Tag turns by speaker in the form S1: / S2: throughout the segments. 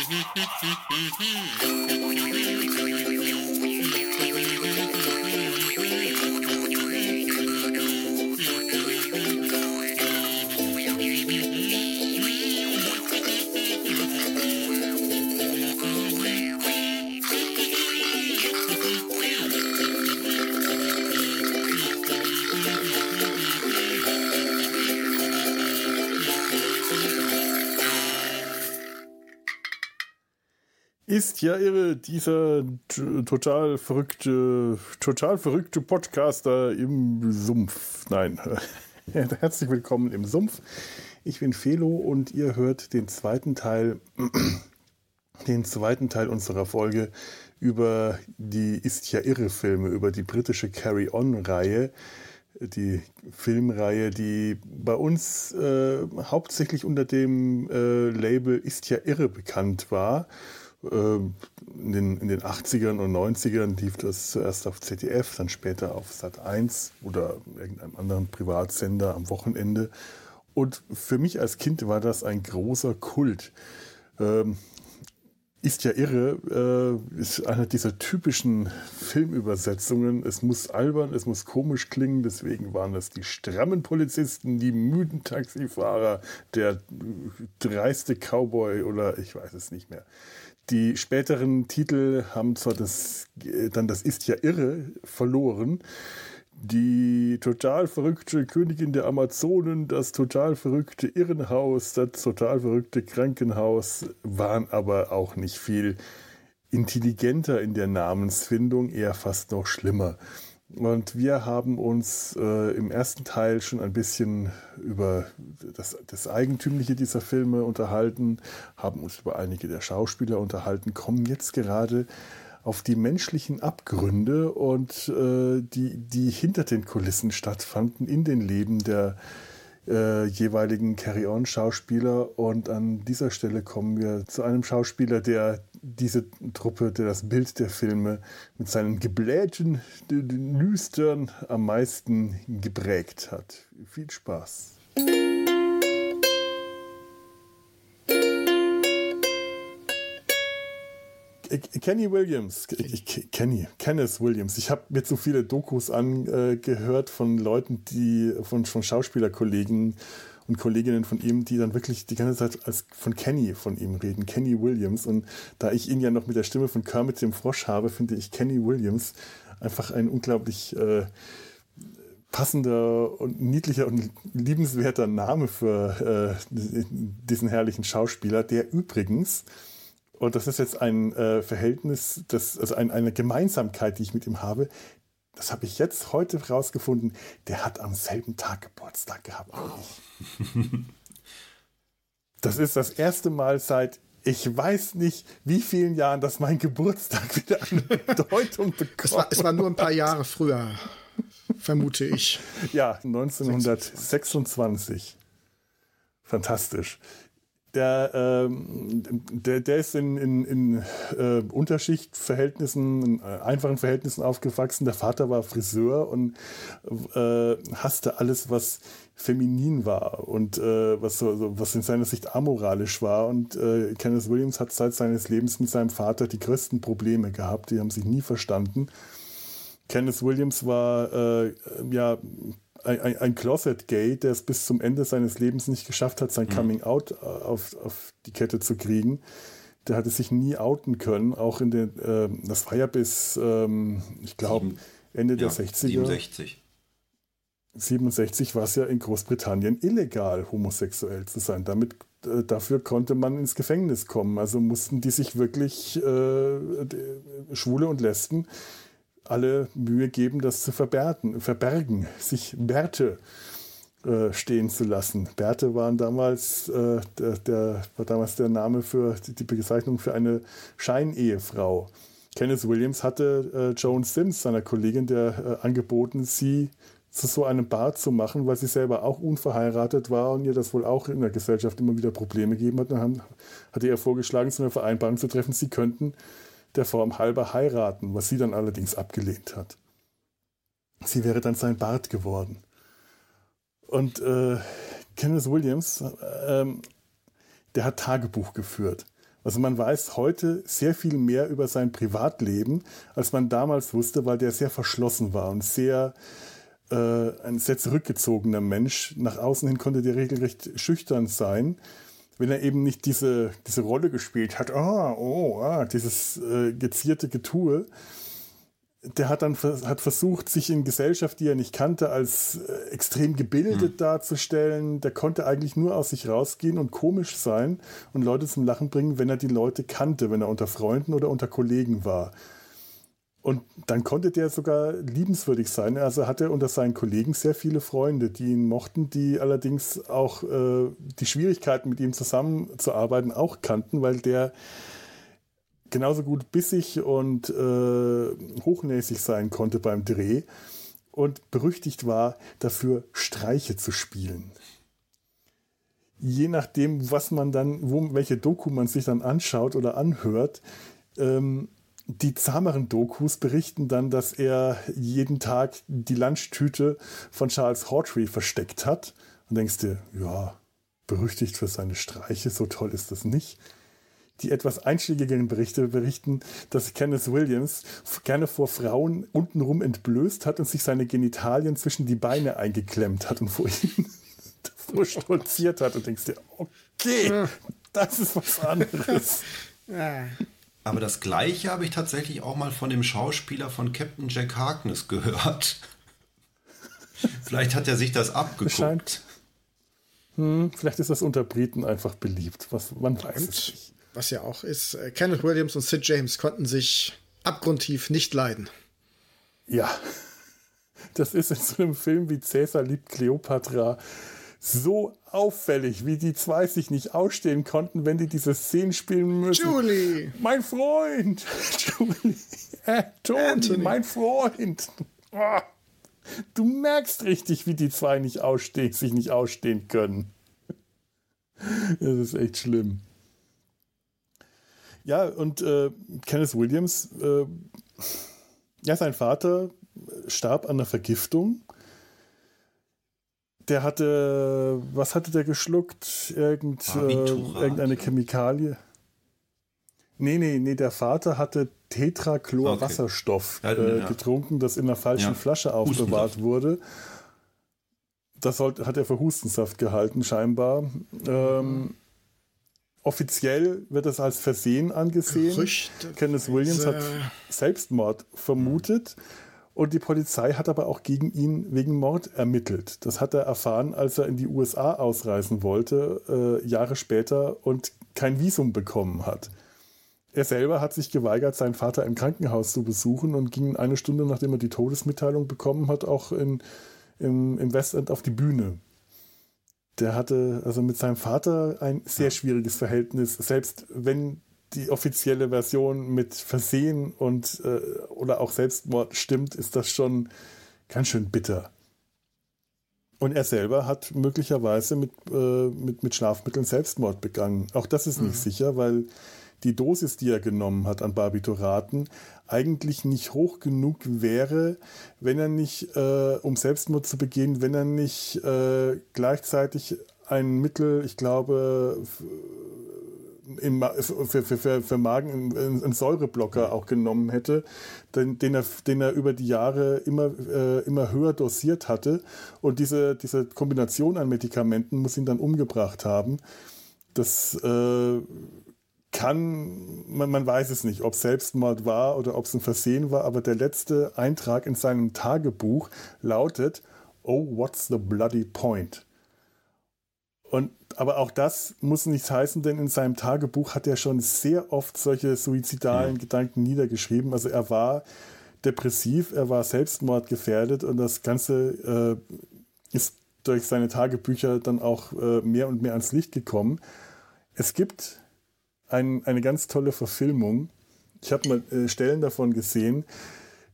S1: Mm-hmm. Ist ja irre, dieser total verrückte, total verrückte Podcaster im Sumpf. Nein, herzlich willkommen im Sumpf. Ich bin Felo und ihr hört den zweiten Teil, den zweiten Teil unserer Folge über die Ist ja irre Filme, über die britische Carry On Reihe die Filmreihe, die bei uns äh, hauptsächlich unter dem äh, Label Ist ja irre bekannt war in den, in den 80ern und 90ern lief das zuerst auf ZDF, dann später auf Sat 1 oder irgendeinem anderen Privatsender am Wochenende. Und für mich als Kind war das ein großer Kult. Ähm, ist ja irre, äh, ist eine dieser typischen Filmübersetzungen. Es muss albern, es muss komisch klingen, deswegen waren das die strammen Polizisten, die müden Taxifahrer, der dreiste Cowboy oder ich weiß es nicht mehr. Die späteren Titel haben zwar das, dann das ist ja irre verloren. Die total verrückte Königin der Amazonen, das total verrückte Irrenhaus, das total verrückte Krankenhaus waren aber auch nicht viel intelligenter in der Namensfindung, eher fast noch schlimmer. Und wir haben uns äh, im ersten Teil schon ein bisschen über das, das, Eigentümliche dieser Filme unterhalten, haben uns über einige der Schauspieler unterhalten, kommen jetzt gerade auf die menschlichen Abgründe und äh, die, die hinter den Kulissen stattfanden in den Leben der äh, jeweiligen Carry-On-Schauspieler. Und an dieser Stelle kommen wir zu einem Schauspieler, der diese Truppe, der das Bild der Filme mit seinen geblähten Nüstern am meisten geprägt hat. Viel Spaß. Kenny Williams, Kenny, Kenneth Williams. Ich habe mir so viele Dokus angehört von Leuten, die von, von Schauspielerkollegen und Kolleginnen von ihm, die dann wirklich die ganze Zeit als von Kenny von ihm reden, Kenny Williams. Und da ich ihn ja noch mit der Stimme von Kermit dem Frosch habe, finde ich Kenny Williams einfach ein unglaublich äh, passender und niedlicher und liebenswerter Name für äh, diesen herrlichen Schauspieler, der übrigens und das ist jetzt ein äh, Verhältnis, das, also ein, eine Gemeinsamkeit, die ich mit ihm habe. Das habe ich jetzt heute rausgefunden. Der hat am selben Tag Geburtstag gehabt. Das ist das erste Mal seit ich weiß nicht, wie vielen Jahren, dass mein Geburtstag wieder eine Bedeutung bekommt.
S2: Es war, es war nur ein paar Jahre früher, vermute ich.
S1: Ja, 1926. Fantastisch der, ähm, der, der ist in, in, in äh, Unterschichtverhältnissen, in äh, einfachen Verhältnissen aufgewachsen. Der Vater war Friseur und äh, hasste alles, was feminin war und äh, was, so, was in seiner Sicht amoralisch war. Und äh, Kenneth Williams hat seit seines Lebens mit seinem Vater die größten Probleme gehabt. Die haben sich nie verstanden. Kenneth Williams war äh, ja ein, ein Closet-Gay, der es bis zum Ende seines Lebens nicht geschafft hat, sein mhm. Coming-out äh, auf, auf die Kette zu kriegen. Der hatte sich nie outen können, auch in den, äh, das war ja bis, ähm, ich glaube, Ende ja, der 60er.
S3: 67.
S1: 67 war es ja in Großbritannien illegal, homosexuell zu sein. Damit, äh, dafür konnte man ins Gefängnis kommen. Also mussten die sich wirklich äh, Schwule und Lesben alle Mühe geben, das zu verbergen, verbergen sich Bärte äh, stehen zu lassen. Bärte waren damals, äh, der, der, war damals der Name für die Bezeichnung für eine Scheinehefrau. Kenneth Williams hatte äh, Joan Sims, seiner Kollegin, der äh, angeboten, sie zu so einem Bart zu machen, weil sie selber auch unverheiratet war und ihr das wohl auch in der Gesellschaft immer wieder Probleme gegeben hat. Dann haben, hatte er vorgeschlagen, so eine Vereinbarung zu treffen, sie könnten der Form halber heiraten, was sie dann allerdings abgelehnt hat. Sie wäre dann sein Bart geworden. Und äh, Kenneth Williams, ähm, der hat Tagebuch geführt Also man weiß heute sehr viel mehr über sein Privatleben, als man damals wusste, weil der sehr verschlossen war und sehr äh, ein sehr zurückgezogener Mensch. Nach außen hin konnte der regelrecht schüchtern sein, wenn er eben nicht diese, diese Rolle gespielt hat. Ah, oh, ah, dieses äh, gezierte Getue der hat dann hat versucht, sich in Gesellschaft, die er nicht kannte, als äh, extrem gebildet mhm. darzustellen. Der konnte eigentlich nur aus sich rausgehen und komisch sein und Leute zum Lachen bringen, wenn er die Leute kannte, wenn er unter Freunden oder unter Kollegen war. Und dann konnte der sogar liebenswürdig sein. Also hatte er unter seinen Kollegen sehr viele Freunde, die ihn mochten, die allerdings auch äh, die Schwierigkeiten mit ihm zusammenzuarbeiten auch kannten, weil der genauso gut bissig und äh, hochnäsig sein konnte beim Dreh und berüchtigt war, dafür Streiche zu spielen. Je nachdem, was man dann, wo, welche Doku man sich dann anschaut oder anhört, ähm, die zahmeren Dokus berichten dann, dass er jeden Tag die Lunchtüte von Charles Hawtrey versteckt hat. Und denkst dir, ja, berüchtigt für seine Streiche, so toll ist das nicht die etwas einschlägigen Berichte berichten, dass Kenneth Williams gerne vor Frauen untenrum entblößt hat und sich seine Genitalien zwischen die Beine eingeklemmt hat und vor ihnen davor stolziert hat und denkst dir, okay, das ist was anderes.
S3: Aber das gleiche habe ich tatsächlich auch mal von dem Schauspieler von Captain Jack Harkness gehört. Vielleicht hat er sich das abgeguckt. Scheint,
S1: hm, vielleicht ist das unter Briten einfach beliebt. Was, man weiß es nicht
S2: was ja auch ist, äh, Kenneth Williams und Sid James konnten sich abgrundtief nicht leiden.
S1: Ja, das ist in so einem Film wie Cäsar liebt Cleopatra so auffällig, wie die zwei sich nicht ausstehen konnten, wenn die diese Szenen spielen müssen.
S2: Julie!
S1: Mein Freund! Julie! Äh, Tony, Anthony. mein Freund! Oh, du merkst richtig, wie die zwei nicht ausstehen, sich nicht ausstehen können. Das ist echt schlimm. Ja, und äh, Kenneth Williams, äh, ja, sein Vater starb an einer Vergiftung. Der hatte, was hatte der geschluckt? Irgend, äh, irgendeine Chemikalie. Nee, nee, nee, der Vater hatte Tetrachlorwasserstoff okay. äh, getrunken, das in einer falschen ja. Flasche aufbewahrt wurde. Das hat er für Hustensaft gehalten, scheinbar. Ähm, Offiziell wird es als Versehen angesehen. Gerüchte. Kenneth Williams hat Selbstmord vermutet. Und die Polizei hat aber auch gegen ihn wegen Mord ermittelt. Das hat er erfahren, als er in die USA ausreisen wollte, äh, Jahre später, und kein Visum bekommen hat. Er selber hat sich geweigert, seinen Vater im Krankenhaus zu besuchen und ging eine Stunde, nachdem er die Todesmitteilung bekommen hat, auch in, im, im Westend auf die Bühne der hatte also mit seinem Vater ein sehr schwieriges Verhältnis, selbst wenn die offizielle Version mit Versehen und äh, oder auch Selbstmord stimmt, ist das schon ganz schön bitter. Und er selber hat möglicherweise mit, äh, mit, mit Schlafmitteln Selbstmord begangen. Auch das ist nicht mhm. sicher, weil die Dosis, die er genommen hat an Barbituraten, eigentlich nicht hoch genug wäre, wenn er nicht, äh, um Selbstmord zu begehen, wenn er nicht äh, gleichzeitig ein Mittel, ich glaube, im, für, für, für, für Magen einen Säureblocker auch genommen hätte, den, den, er, den er über die Jahre immer, äh, immer höher dosiert hatte. Und diese, diese Kombination an Medikamenten muss ihn dann umgebracht haben. Das äh, kann, man, man weiß es nicht, ob es Selbstmord war oder ob es ein Versehen war, aber der letzte Eintrag in seinem Tagebuch lautet, oh, what's the bloody point? Und, aber auch das muss nichts heißen, denn in seinem Tagebuch hat er schon sehr oft solche suizidalen mhm. Gedanken niedergeschrieben. Also er war depressiv, er war selbstmordgefährdet und das Ganze äh, ist durch seine Tagebücher dann auch äh, mehr und mehr ans Licht gekommen. Es gibt ein, eine ganz tolle Verfilmung. Ich habe mal äh, Stellen davon gesehen.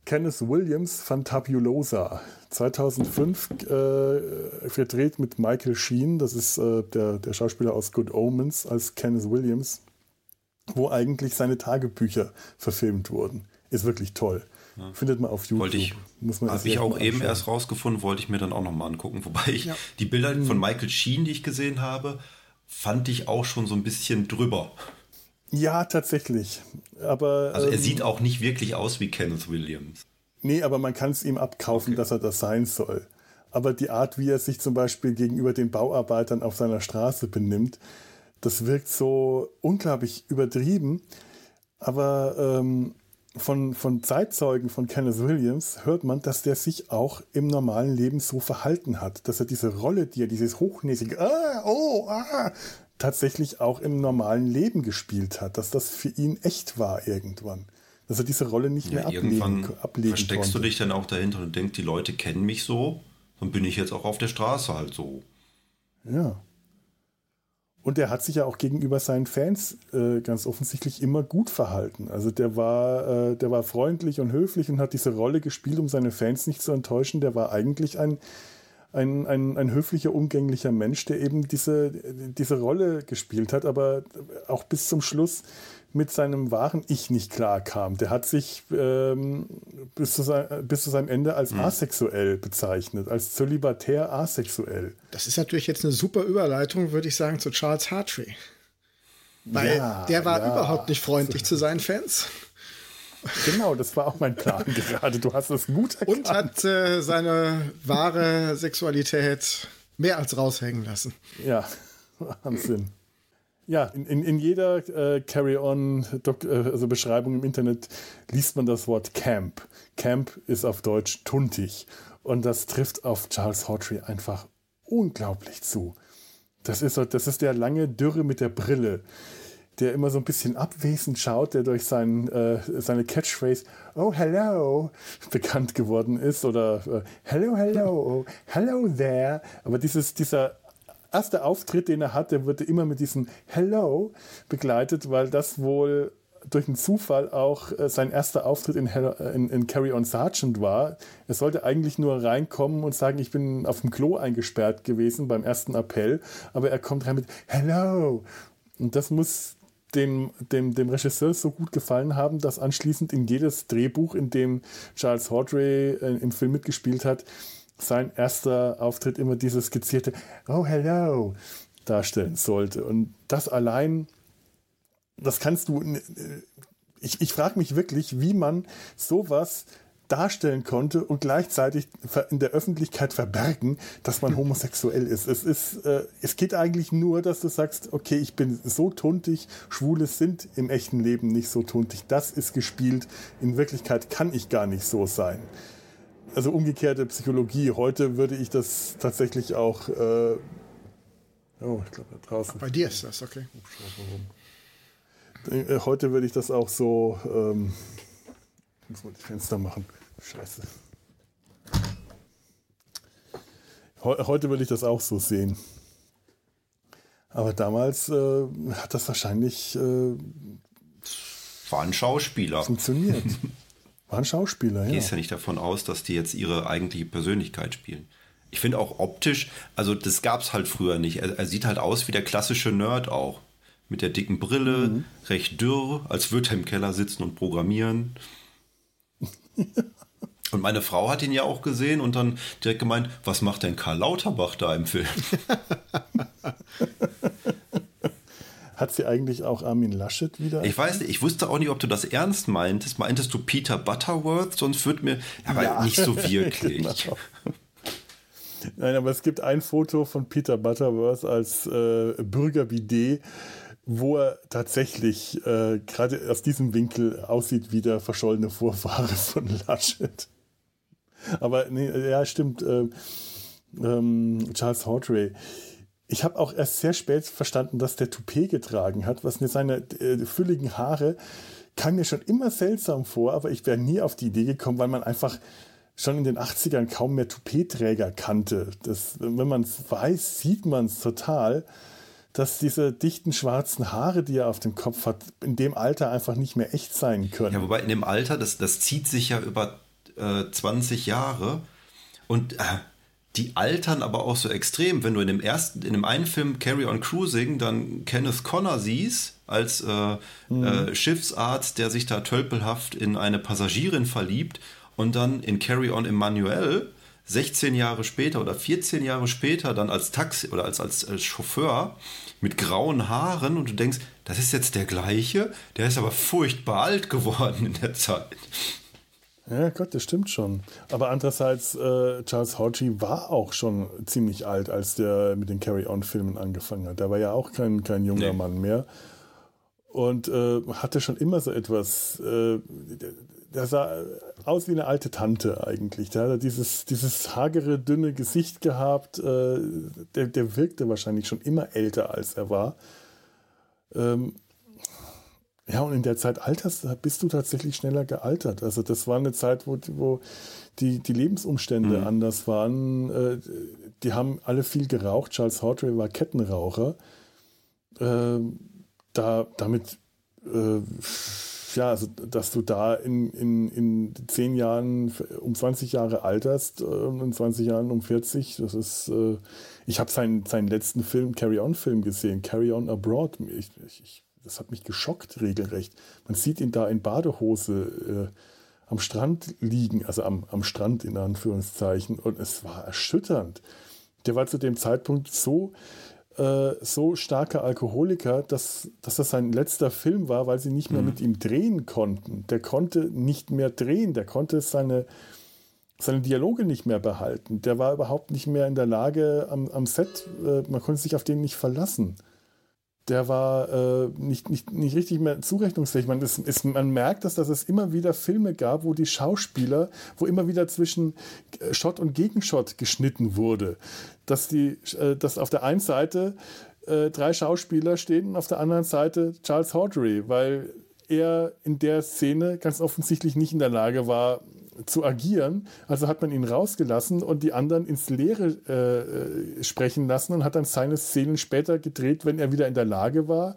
S1: Kenneth Williams Fantabulosa 2005 äh, verdreht mit Michael Sheen, das ist äh, der, der Schauspieler aus Good Omens als Kenneth Williams, wo eigentlich seine Tagebücher verfilmt wurden. Ist wirklich toll. Ja. Findet man auf YouTube.
S3: Habe ich auch eben erst rausgefunden, wollte ich mir dann auch nochmal angucken. Wobei ich ja. die Bilder von Michael Sheen, die ich gesehen habe, fand ich auch schon so ein bisschen drüber.
S1: Ja, tatsächlich. Aber,
S3: also er ähm, sieht auch nicht wirklich aus wie Kenneth Williams.
S1: Nee, aber man kann es ihm abkaufen, okay. dass er das sein soll. Aber die Art, wie er sich zum Beispiel gegenüber den Bauarbeitern auf seiner Straße benimmt, das wirkt so unglaublich übertrieben. Aber ähm, von, von Zeitzeugen von Kenneth Williams hört man, dass der sich auch im normalen Leben so verhalten hat, dass er diese Rolle, die er dieses hochnäsige, ah, oh, ah, tatsächlich auch im normalen Leben gespielt hat, dass das für ihn echt war irgendwann. Dass er diese Rolle nicht ja, mehr ablegen, irgendwann ablegen
S3: versteckst konnte. du dich dann auch dahinter und denkst, die Leute kennen mich so, dann bin ich jetzt auch auf der Straße halt so.
S1: Ja. Und er hat sich ja auch gegenüber seinen Fans äh, ganz offensichtlich immer gut verhalten. Also der war, äh, der war freundlich und höflich und hat diese Rolle gespielt, um seine Fans nicht zu enttäuschen. Der war eigentlich ein, ein, ein, ein höflicher, umgänglicher Mensch, der eben diese, diese Rolle gespielt hat, aber auch bis zum Schluss mit seinem wahren Ich nicht klar kam. Der hat sich ähm, bis, zu sein, bis, zu seinem Ende als mhm. asexuell bezeichnet, als zölibatär asexuell.
S2: Das ist natürlich jetzt eine super Überleitung, würde ich sagen, zu Charles Hartree. Weil ja, der war ja. überhaupt nicht freundlich zu seinen Fans.
S1: Genau, das war auch mein Plan gerade. Du hast es gut
S2: erkannt. Und hat äh, seine wahre Sexualität mehr als raushängen lassen.
S1: Ja, Wahnsinn. Ja, in, in, in jeder äh, Carry-On-Beschreibung äh, im Internet liest man das Wort Camp. Camp ist auf Deutsch tuntig. Und das trifft auf Charles Hawtrey einfach unglaublich zu. Das ist, das ist der lange Dürre mit der Brille, der immer so ein bisschen abwesend schaut, der durch sein, äh, seine Catchphrase Oh, hello bekannt geworden ist oder äh, Hello, hello, hello there. Aber dieses, dieser erste Auftritt, den er hatte, wurde immer mit diesem Hello begleitet, weil das wohl durch einen Zufall auch äh, sein erster Auftritt in, äh, in, in, Carry On Sergeant war. Er sollte eigentlich nur reinkommen und sagen, ich bin auf dem Klo eingesperrt gewesen beim ersten Appell, aber er kommt rein mit Hello. Und das muss dem, dem, dem Regisseur so gut gefallen haben, dass anschließend in jedes Drehbuch, in dem Charles Hawtrey äh, im Film mitgespielt hat, sein erster Auftritt immer dieses skizzierte Oh, hello darstellen sollte. Und das allein, das kannst du. Ich, ich frage mich wirklich, wie man sowas darstellen konnte und gleichzeitig in der Öffentlichkeit verbergen, dass man homosexuell ist. Es, ist, äh, es geht eigentlich nur, dass du sagst, okay, ich bin so tuntig, Schwule sind im echten Leben nicht so tuntig, das ist gespielt, in Wirklichkeit kann ich gar nicht so sein also umgekehrte Psychologie. Heute würde ich das tatsächlich auch. Äh, oh, ich glaube, da draußen.
S2: Bei dir ist das, okay.
S1: Äh, heute würde ich das auch so. Ähm, ich muss mal die Fenster machen. Scheiße. Heute würde ich das auch so sehen. Aber damals äh, hat das wahrscheinlich. Äh,
S3: War ein Schauspieler.
S1: Funktioniert. War ein Schauspieler,
S3: ja. Gehst ja nicht davon aus, dass die jetzt ihre eigentliche Persönlichkeit spielen. Ich finde auch optisch, also das gab es halt früher nicht. Er, er, sieht halt aus wie der klassische Nerd auch. Mit der dicken Brille, mhm. recht dürr, als würde er im Keller sitzen und programmieren. Und meine Frau hat ihn ja auch gesehen und dann direkt gemeint, was macht denn Karl Lauterbach da im Film?
S1: Hat sie eigentlich auch Armin Laschet wieder?
S3: Ich weiß nicht, ich wusste auch nicht, ob du das ernst meintest. Meintest du Peter Butterworth? Sonst würde mir. Aber ja. nicht so wirklich. genau.
S1: Nein, aber es gibt ein Foto von Peter Butterworth als äh, Bürgerbidet, wo er tatsächlich äh, gerade aus diesem Winkel aussieht wie der verschollene Vorfahre von Laschet. Aber nee, ja, stimmt. Äh, ähm, Charles Hawtrey ich habe auch erst sehr spät verstanden, dass der Toupet getragen hat, was mir seine äh, fülligen Haare kam mir schon immer seltsam vor, aber ich wäre nie auf die Idee gekommen, weil man einfach schon in den 80ern kaum mehr Toupet-Träger kannte. Das, wenn man es weiß, sieht man es total, dass diese dichten schwarzen Haare, die er auf dem Kopf hat, in dem Alter einfach nicht mehr echt sein können.
S3: Ja, wobei in dem Alter, das, das zieht sich ja über äh, 20 Jahre und äh, die altern aber auch so extrem. Wenn du in dem ersten, in dem einen Film Carry on Cruising dann Kenneth Connor siehst, als äh, mhm. äh, Schiffsarzt, der sich da tölpelhaft in eine Passagierin verliebt und dann in Carry on Emmanuel 16 Jahre später oder 14 Jahre später dann als Taxi oder als, als, als Chauffeur mit grauen Haaren und du denkst, das ist jetzt der gleiche, der ist aber furchtbar alt geworden in der Zeit.
S1: Ja, Gott, das stimmt schon. Aber andererseits, äh, Charles Hodgie war auch schon ziemlich alt, als der mit den Carry-On-Filmen angefangen hat. Der war ja auch kein, kein junger nee. Mann mehr. Und äh, hatte schon immer so etwas, äh, der sah aus wie eine alte Tante eigentlich. Der hat dieses, dieses hagere, dünne Gesicht gehabt. Äh, der, der wirkte wahrscheinlich schon immer älter, als er war. Ähm, ja, und in der Zeit alterst, bist du tatsächlich schneller gealtert. Also das war eine Zeit, wo, wo die, die Lebensumstände mhm. anders waren. Äh, die haben alle viel geraucht. Charles Hawtrey war Kettenraucher. Äh, da, damit äh, ja, also dass du da in, in, in zehn Jahren um 20 Jahre alterst, äh, in 20 Jahren um 40, das ist, äh, ich habe seinen, seinen letzten Film, Carry-On-Film gesehen, Carry-On Abroad. Ich, ich, das hat mich geschockt regelrecht. Man sieht ihn da in Badehose äh, am Strand liegen, also am, am Strand in Anführungszeichen, und es war erschütternd. Der war zu dem Zeitpunkt so äh, so starker Alkoholiker, dass, dass das sein letzter Film war, weil sie nicht mehr mhm. mit ihm drehen konnten. Der konnte nicht mehr drehen, der konnte seine, seine Dialoge nicht mehr behalten. Der war überhaupt nicht mehr in der Lage am, am Set, äh, man konnte sich auf den nicht verlassen der war äh, nicht, nicht, nicht richtig mehr zurechnungsfähig. Man, ist, ist, man merkt, dass, dass es immer wieder Filme gab, wo die Schauspieler, wo immer wieder zwischen äh, Shot und Gegenshot geschnitten wurde. Dass, die, äh, dass auf der einen Seite äh, drei Schauspieler stehen und auf der anderen Seite Charles Hawtrey, weil er in der Szene ganz offensichtlich nicht in der Lage war, zu agieren. Also hat man ihn rausgelassen und die anderen ins Leere äh, sprechen lassen und hat dann seine Szenen später gedreht, wenn er wieder in der Lage war.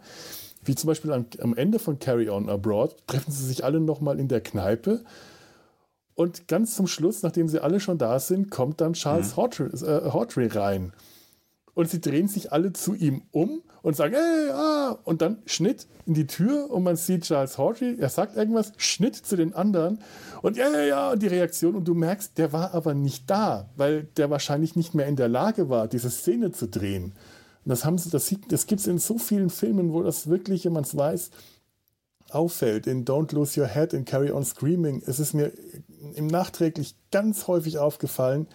S1: Wie zum Beispiel am, am Ende von Carry On Abroad treffen sie sich alle nochmal in der Kneipe. Und ganz zum Schluss, nachdem sie alle schon da sind, kommt dann Charles mhm. Hawtrey, äh, rein. Und sie drehen sich alle zu ihm um und sagen, hey, ah, und dann Schnitt in die Tür und man sieht Charles Hawtrey, er sagt irgendwas, Schnitt zu den anderen und ja, ja, ja, und die Reaktion und du merkst, der war aber nicht da, weil der wahrscheinlich nicht mehr in der Lage war, diese Szene zu drehen. Und das haben sie, das, das gibt es in so vielen Filmen, wo das wirklich, wenn man es weiß, auffällt. In Don't Lose Your Head, in Carry On Screaming. Es ist mir im nachträglich ganz häufig aufgefallen,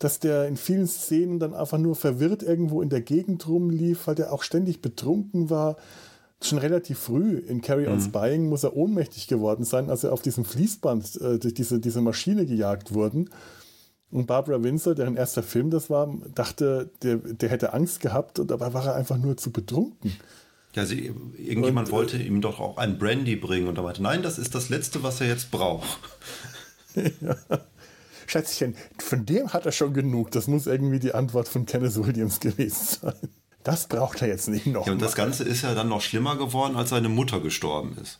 S1: dass der in vielen Szenen dann einfach nur verwirrt irgendwo in der Gegend rumlief, weil der auch ständig betrunken war. Schon relativ früh in Carry On mhm. Spying muss er ohnmächtig geworden sein, als er auf diesem Fließband äh, durch diese, diese Maschine gejagt wurden. Und Barbara Windsor, deren erster Film das war, dachte, der, der hätte Angst gehabt und dabei war er einfach nur zu betrunken.
S3: Ja, sie, irgendjemand und, äh, wollte ihm doch auch ein Brandy bringen und er meinte, nein, das ist das Letzte, was er jetzt braucht.
S1: ja. Schätzchen, von dem hat er schon genug. Das muss irgendwie die Antwort von Kenneth Williams gewesen sein. Das braucht er jetzt nicht noch.
S3: Ja, und das Ganze ist ja dann noch schlimmer geworden, als seine Mutter gestorben ist.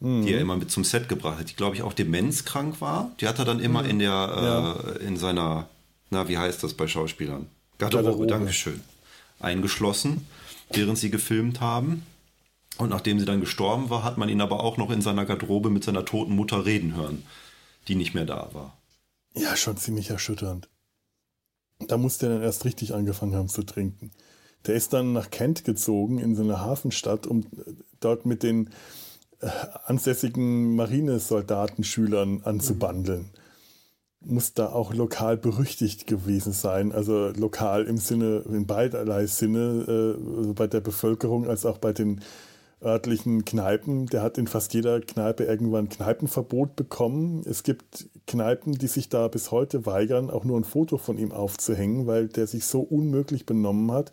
S3: Mhm. Die er immer mit zum Set gebracht hat, die, glaube ich, auch demenzkrank war. Die hat er dann immer mhm. in der, ja. äh, in seiner, na, wie heißt das bei Schauspielern? Garderobe, Garderobe. Dankeschön. Eingeschlossen, während sie gefilmt haben. Und nachdem sie dann gestorben war, hat man ihn aber auch noch in seiner Garderobe mit seiner toten Mutter reden hören, die nicht mehr da war.
S1: Ja, schon ziemlich erschütternd. Da musste er dann erst richtig angefangen haben zu trinken. Der ist dann nach Kent gezogen, in so eine Hafenstadt, um dort mit den äh, ansässigen Marinesoldatenschülern anzubandeln. Mhm. Muss da auch lokal berüchtigt gewesen sein. Also lokal im Sinne, in beiderlei Sinne, äh, bei der Bevölkerung als auch bei den örtlichen Kneipen. Der hat in fast jeder Kneipe irgendwann Kneipenverbot bekommen. Es gibt Kneipen, die sich da bis heute weigern, auch nur ein Foto von ihm aufzuhängen, weil der sich so unmöglich benommen hat,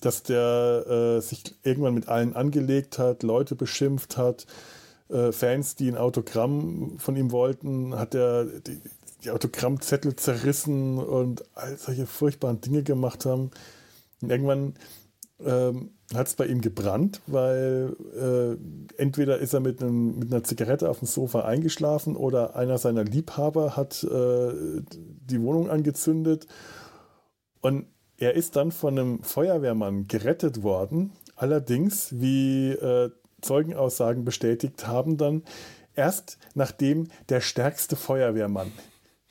S1: dass der äh, sich irgendwann mit allen angelegt hat, Leute beschimpft hat. Äh, Fans, die ein Autogramm von ihm wollten, hat er die, die Autogrammzettel zerrissen und all solche furchtbaren Dinge gemacht haben. Und irgendwann ähm, hat es bei ihm gebrannt, weil äh, entweder ist er mit, einem, mit, einer Zigarette auf dem Sofa eingeschlafen oder einer seiner Liebhaber hat äh, die Wohnung angezündet. Und er ist dann von einem Feuerwehrmann gerettet worden. Allerdings, wie äh, Zeugenaussagen bestätigt haben, dann erst nachdem der stärkste Feuerwehrmann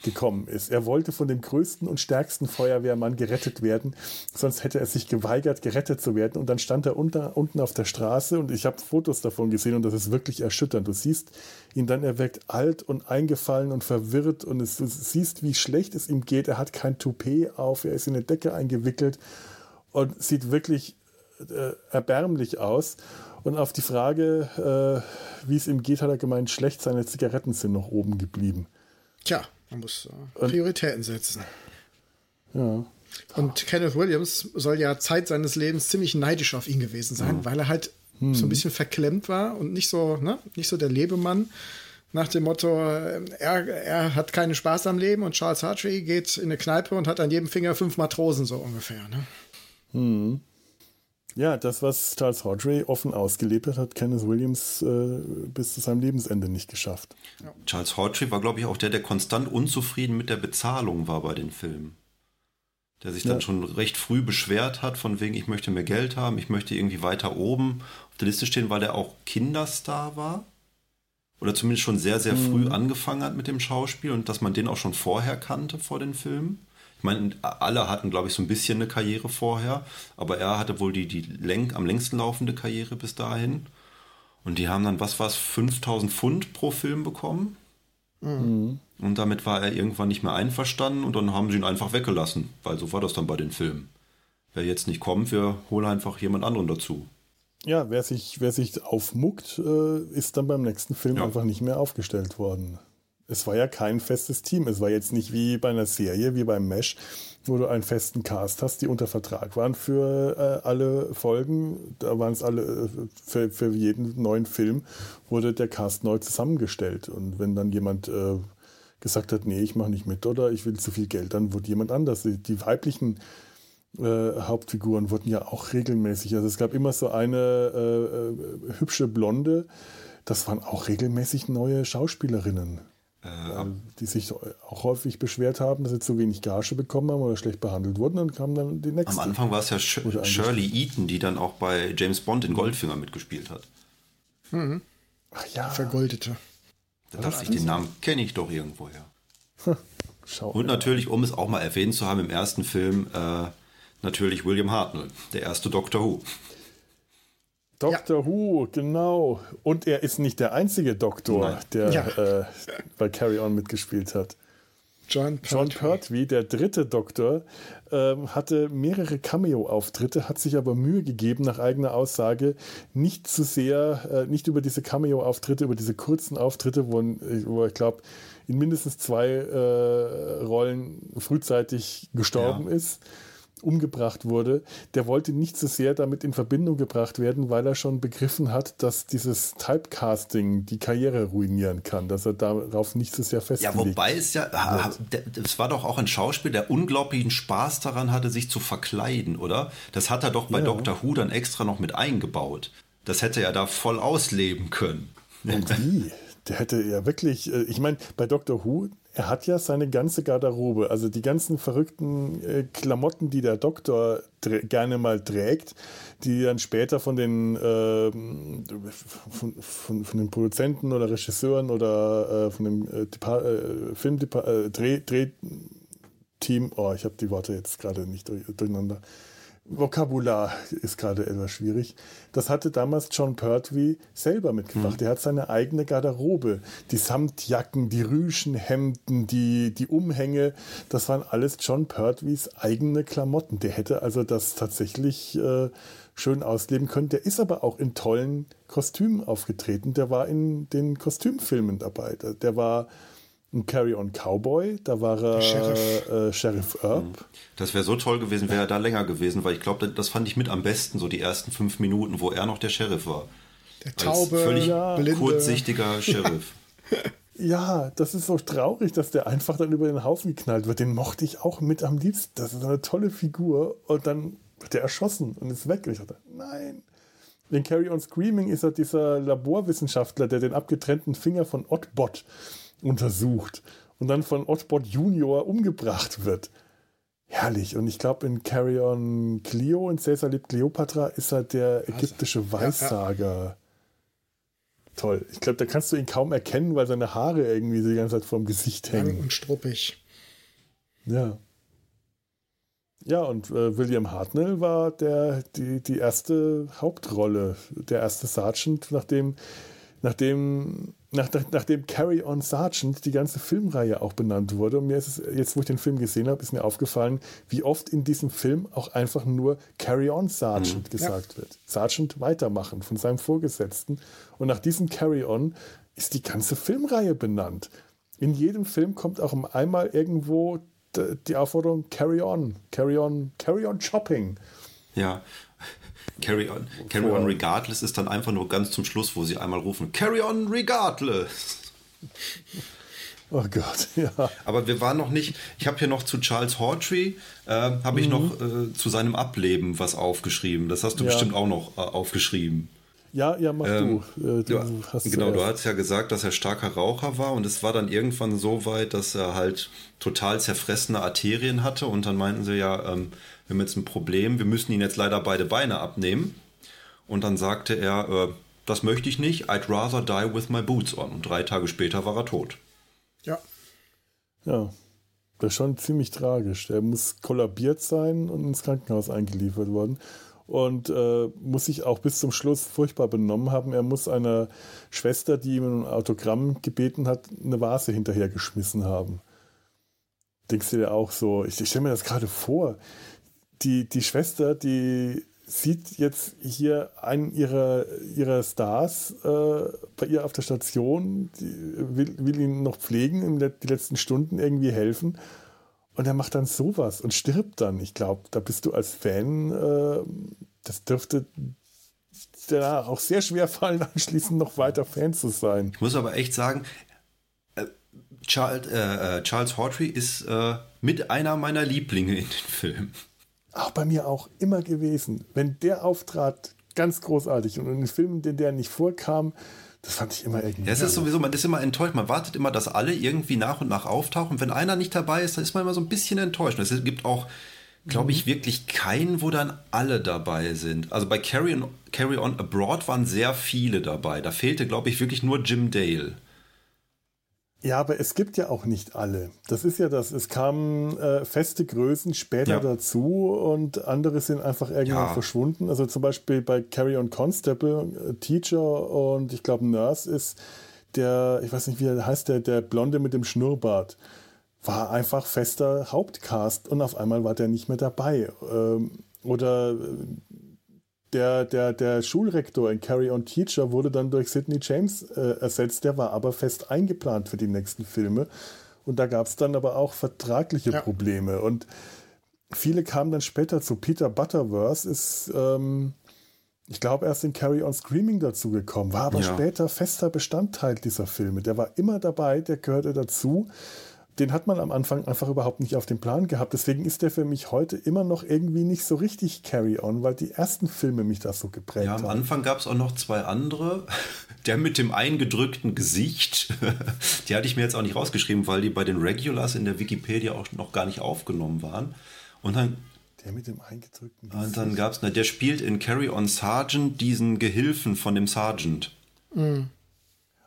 S1: gekommen ist. Er wollte von dem größten und stärksten Feuerwehrmann gerettet werden, sonst hätte er sich geweigert, gerettet zu werden. Und dann stand er unter, unten auf der Straße und ich habe Fotos davon gesehen und das ist wirklich erschütternd. Du siehst ihn dann, er wirkt alt und eingefallen und verwirrt und es, du siehst, wie schlecht es ihm geht. Er hat kein Toupet auf, er ist in eine Decke eingewickelt und sieht wirklich äh, erbärmlich aus. Und auf die Frage, äh, wie es ihm geht, hat er gemeint, schlecht, seine Zigaretten sind noch oben geblieben.
S2: Tja, man muss äh, Prioritäten setzen.
S1: Ja.
S2: Und Kenneth Williams soll ja Zeit seines Lebens ziemlich neidisch auf ihn gewesen sein, mhm. weil er halt hm. so ein bisschen verklemmt war und nicht so, ne, nicht so der Lebemann. Nach dem Motto, äh, er, er hat keinen Spaß am Leben und Charles Hartree geht in eine Kneipe und hat an jedem Finger fünf Matrosen, so ungefähr. Ne?
S1: Hm. Ja, das, was Charles Hawtrey offen ausgelebt hat, hat Kenneth Williams äh, bis zu seinem Lebensende nicht geschafft.
S3: Ja. Charles Hawtrey war, glaube ich, auch der, der konstant unzufrieden mit der Bezahlung war bei den Filmen. Der sich dann ja. schon recht früh beschwert hat, von wegen, ich möchte mehr Geld haben, ich möchte irgendwie weiter oben auf der Liste stehen, weil der auch Kinderstar war. Oder zumindest schon sehr, sehr mhm. früh angefangen hat mit dem Schauspiel und dass man den auch schon vorher kannte vor den Filmen. Ich meine, alle hatten, glaube ich, so ein bisschen eine Karriere vorher, aber er hatte wohl die, die Lenk, am längsten laufende Karriere bis dahin. Und die haben dann, was war es, 5000 Pfund pro Film bekommen. Mhm. Und damit war er irgendwann nicht mehr einverstanden und dann haben sie ihn einfach weggelassen, weil so war das dann bei den Filmen. Wer jetzt nicht kommt, wir holen einfach jemand anderen dazu.
S1: Ja, wer sich, wer sich aufmuckt, äh, ist dann beim nächsten Film ja. einfach nicht mehr aufgestellt worden es war ja kein festes Team. Es war jetzt nicht wie bei einer Serie, wie beim Mesh, wo du einen festen Cast hast, die unter Vertrag waren für äh, alle Folgen. Da waren es alle, äh, für, für jeden neuen Film wurde der Cast neu zusammengestellt. Und wenn dann jemand äh, gesagt hat, nee, ich mache nicht mit oder ich will zu viel Geld, dann wurde jemand anders. Die, weiblichen äh, Hauptfiguren wurden ja auch regelmäßig. Also es gab immer so eine äh, äh hübsche Blonde. Das waren auch regelmäßig neue Schauspielerinnen. Äh, die sich auch häufig beschwert haben, dass sie zu wenig Gage bekommen haben oder schlecht behandelt wurden, dann kamen dann die nächsten.
S3: Am Anfang war es ja Sh Shirley Eaton, die dann auch bei James Bond in Goldfinger mitgespielt hat.
S2: Mhm. Ach ja. Vergoldete.
S3: Da dachte ich, den Namen kenne ich doch irgendwoher. Schau Und natürlich, um es auch mal erwähnt zu haben, im ersten Film äh, natürlich William Hartnell, der erste Doctor Who.
S1: Dr. Ja. Who, genau. Und er ist nicht der einzige Doktor, Nein. der ja. äh, bei Carry On mitgespielt hat. John Pertwee, John Pertwee der dritte Doktor, ähm, hatte mehrere Cameo-Auftritte, hat sich aber Mühe gegeben, nach eigener Aussage, nicht zu sehr, äh, nicht über diese Cameo-Auftritte, über diese kurzen Auftritte, wo, wo ich glaube, in mindestens zwei äh, Rollen frühzeitig gestorben ja. ist umgebracht wurde, der wollte nicht so sehr damit in Verbindung gebracht werden, weil er schon begriffen hat, dass dieses Typecasting die Karriere ruinieren kann, dass er darauf nicht so sehr festlegt.
S3: Ja, wobei es ja, es war doch auch ein Schauspiel, der unglaublichen Spaß daran hatte, sich zu verkleiden, oder? Das hat er doch bei ja. Dr. Who dann extra noch mit eingebaut. Das hätte er da voll ausleben können.
S1: Und wie? Der hätte ja wirklich, äh, ich meine, bei Dr. Who, er hat ja seine ganze Garderobe, also die ganzen verrückten äh, Klamotten, die der Doktor gerne mal trägt, die dann später von den, äh, von, von, von, den Produzenten oder Regisseuren oder äh, von dem äh, äh Film äh, Dreh, Drehteam, oh, ich habe die Worte jetzt gerade nicht durcheinander, Vokabular ist gerade etwas schwierig. Das hatte damals John Pertwee selber mitgebracht. Mhm. Er hat seine eigene Garderobe. Die Samtjacken, die Rüschenhemden, die, die Umhänge, das waren alles John Pertwees eigene Klamotten. Der hätte also das tatsächlich äh, schön ausleben können. Der ist aber auch in tollen Kostümen aufgetreten. Der war in den Kostümfilmen dabei. Der war ein Carry-On Cowboy, da war er Sheriff, äh, Sheriff Earp. Mhm.
S3: Das wäre so toll gewesen, wäre er da länger gewesen, weil ich glaube, das fand ich mit am besten, so die ersten fünf Minuten, wo er noch der Sheriff war.
S2: Der taube,
S3: Als völlig ja. kurzsichtiger Sheriff.
S1: Ja, das ist so traurig, dass der einfach dann über den Haufen geknallt wird. Den mochte ich auch mit am liebsten. Das ist eine tolle Figur. Und dann wird er erschossen und ist weg. Und ich dachte, nein. In Carry On Screaming ist er dieser Laborwissenschaftler, der den abgetrennten Finger von Oddbot untersucht und dann von Ottbot Junior umgebracht wird. Herrlich. Und ich glaube, in Carry On Cleo, in Caesar lebt Cleopatra, ist er der ägyptische Weissager. Ja, ja. toll. Ich glaube, da kannst du ihn kaum erkennen, weil seine Haare irgendwie die ganze Zeit vorm Gesicht hängen.
S2: Lang und struppig.
S1: Ja. Ja, und äh, William Hartnell war der, die, die erste Hauptrolle, der erste Sergeant, nachdem, nachdem, nach, nach, nachdem Carry On Sergeant die ganze Filmreihe auch benannt wurde. Und mir ist es, jetzt wo ich den Film gesehen habe, ist mir aufgefallen, wie oft in diesem Film auch einfach nur Carry On Sergeant mhm. gesagt ja. wird. Sergeant weitermachen von seinem Vorgesetzten. Und nach diesem Carry On ist die ganze Filmreihe benannt. In jedem Film kommt auch einmal irgendwo die Aufforderung Carry on, Carry on, Carry on Shopping.
S3: Ja. Carry on, carry on regardless ist dann einfach nur ganz zum Schluss, wo sie einmal rufen, Carry on regardless.
S1: Oh Gott, ja.
S3: Aber wir waren noch nicht, ich habe hier noch zu Charles Hawtrey, äh, habe ich mhm. noch äh, zu seinem Ableben was aufgeschrieben. Das hast du ja. bestimmt auch noch äh, aufgeschrieben.
S1: Ja, ja, mach ähm, du. Äh,
S3: du ja, genau, du hast ja gesagt, dass er starker Raucher war und es war dann irgendwann so weit, dass er halt total zerfressene Arterien hatte und dann meinten sie ja, ähm, wir haben jetzt ein Problem, wir müssen ihn jetzt leider beide Beine abnehmen. Und dann sagte er, äh, das möchte ich nicht, I'd rather die with my boots on. Und drei Tage später war er tot.
S2: Ja.
S1: Ja, das ist schon ziemlich tragisch. Er muss kollabiert sein und ins Krankenhaus eingeliefert worden und äh, muss sich auch bis zum Schluss furchtbar benommen haben. Er muss einer Schwester, die ihm ein Autogramm gebeten hat, eine Vase hinterhergeschmissen haben. Denkst du dir auch so? Ich, ich stelle mir das gerade vor. Die, die Schwester, die sieht jetzt hier einen ihrer, ihrer Stars äh, bei ihr auf der Station, will, will ihn noch pflegen, die letzten Stunden irgendwie helfen und er macht dann sowas und stirbt dann. Ich glaube, da bist du als Fan, äh, das dürfte ja auch sehr schwer fallen, anschließend noch weiter Fan zu sein.
S3: Ich muss aber echt sagen, äh, Charles, äh, äh, Charles Hawtrey ist äh, mit einer meiner Lieblinge in den Filmen.
S1: Auch bei mir auch immer gewesen. Wenn der auftrat, ganz großartig. Und in den Filmen, in der nicht vorkam, das fand ich immer irgendwie.
S3: Ja, es ist sowieso, man ist immer enttäuscht. Man wartet immer, dass alle irgendwie nach und nach auftauchen. Wenn einer nicht dabei ist, dann ist man immer so ein bisschen enttäuscht. Es gibt auch, glaube ich, mhm. wirklich keinen, wo dann alle dabei sind. Also bei Carry on, Carry on Abroad waren sehr viele dabei. Da fehlte, glaube ich, wirklich nur Jim Dale.
S1: Ja, aber es gibt ja auch nicht alle. Das ist ja das. Es kamen äh, feste Größen später ja. dazu und andere sind einfach irgendwann ja. verschwunden. Also zum Beispiel bei Carry on Constable, äh, Teacher und ich glaube Nurse ist der, ich weiß nicht wie er heißt, der, der Blonde mit dem Schnurrbart. War einfach fester Hauptcast und auf einmal war der nicht mehr dabei. Ähm, oder äh, der, der, der Schulrektor in Carry On Teacher wurde dann durch Sidney James äh, ersetzt. Der war aber fest eingeplant für die nächsten Filme. Und da gab es dann aber auch vertragliche ja. Probleme. Und viele kamen dann später zu. Peter Butterworth ist, ähm, ich glaube, erst in Carry On Screaming dazugekommen, war aber ja. später fester Bestandteil dieser Filme. Der war immer dabei, der gehörte dazu den hat man am Anfang einfach überhaupt nicht auf dem Plan gehabt. Deswegen ist der für mich heute immer noch irgendwie nicht so richtig Carry-On, weil die ersten Filme mich das so geprägt haben.
S3: Ja, am Anfang gab es auch noch zwei andere. Der mit dem eingedrückten Gesicht, die hatte ich mir jetzt auch nicht rausgeschrieben, weil die bei den Regulars in der Wikipedia auch noch gar nicht aufgenommen waren. Und dann
S1: der mit dem eingedrückten Gesicht.
S3: Und dann gab es, der spielt in Carry On Sergeant diesen Gehilfen von dem Sergeant.
S1: Mhm.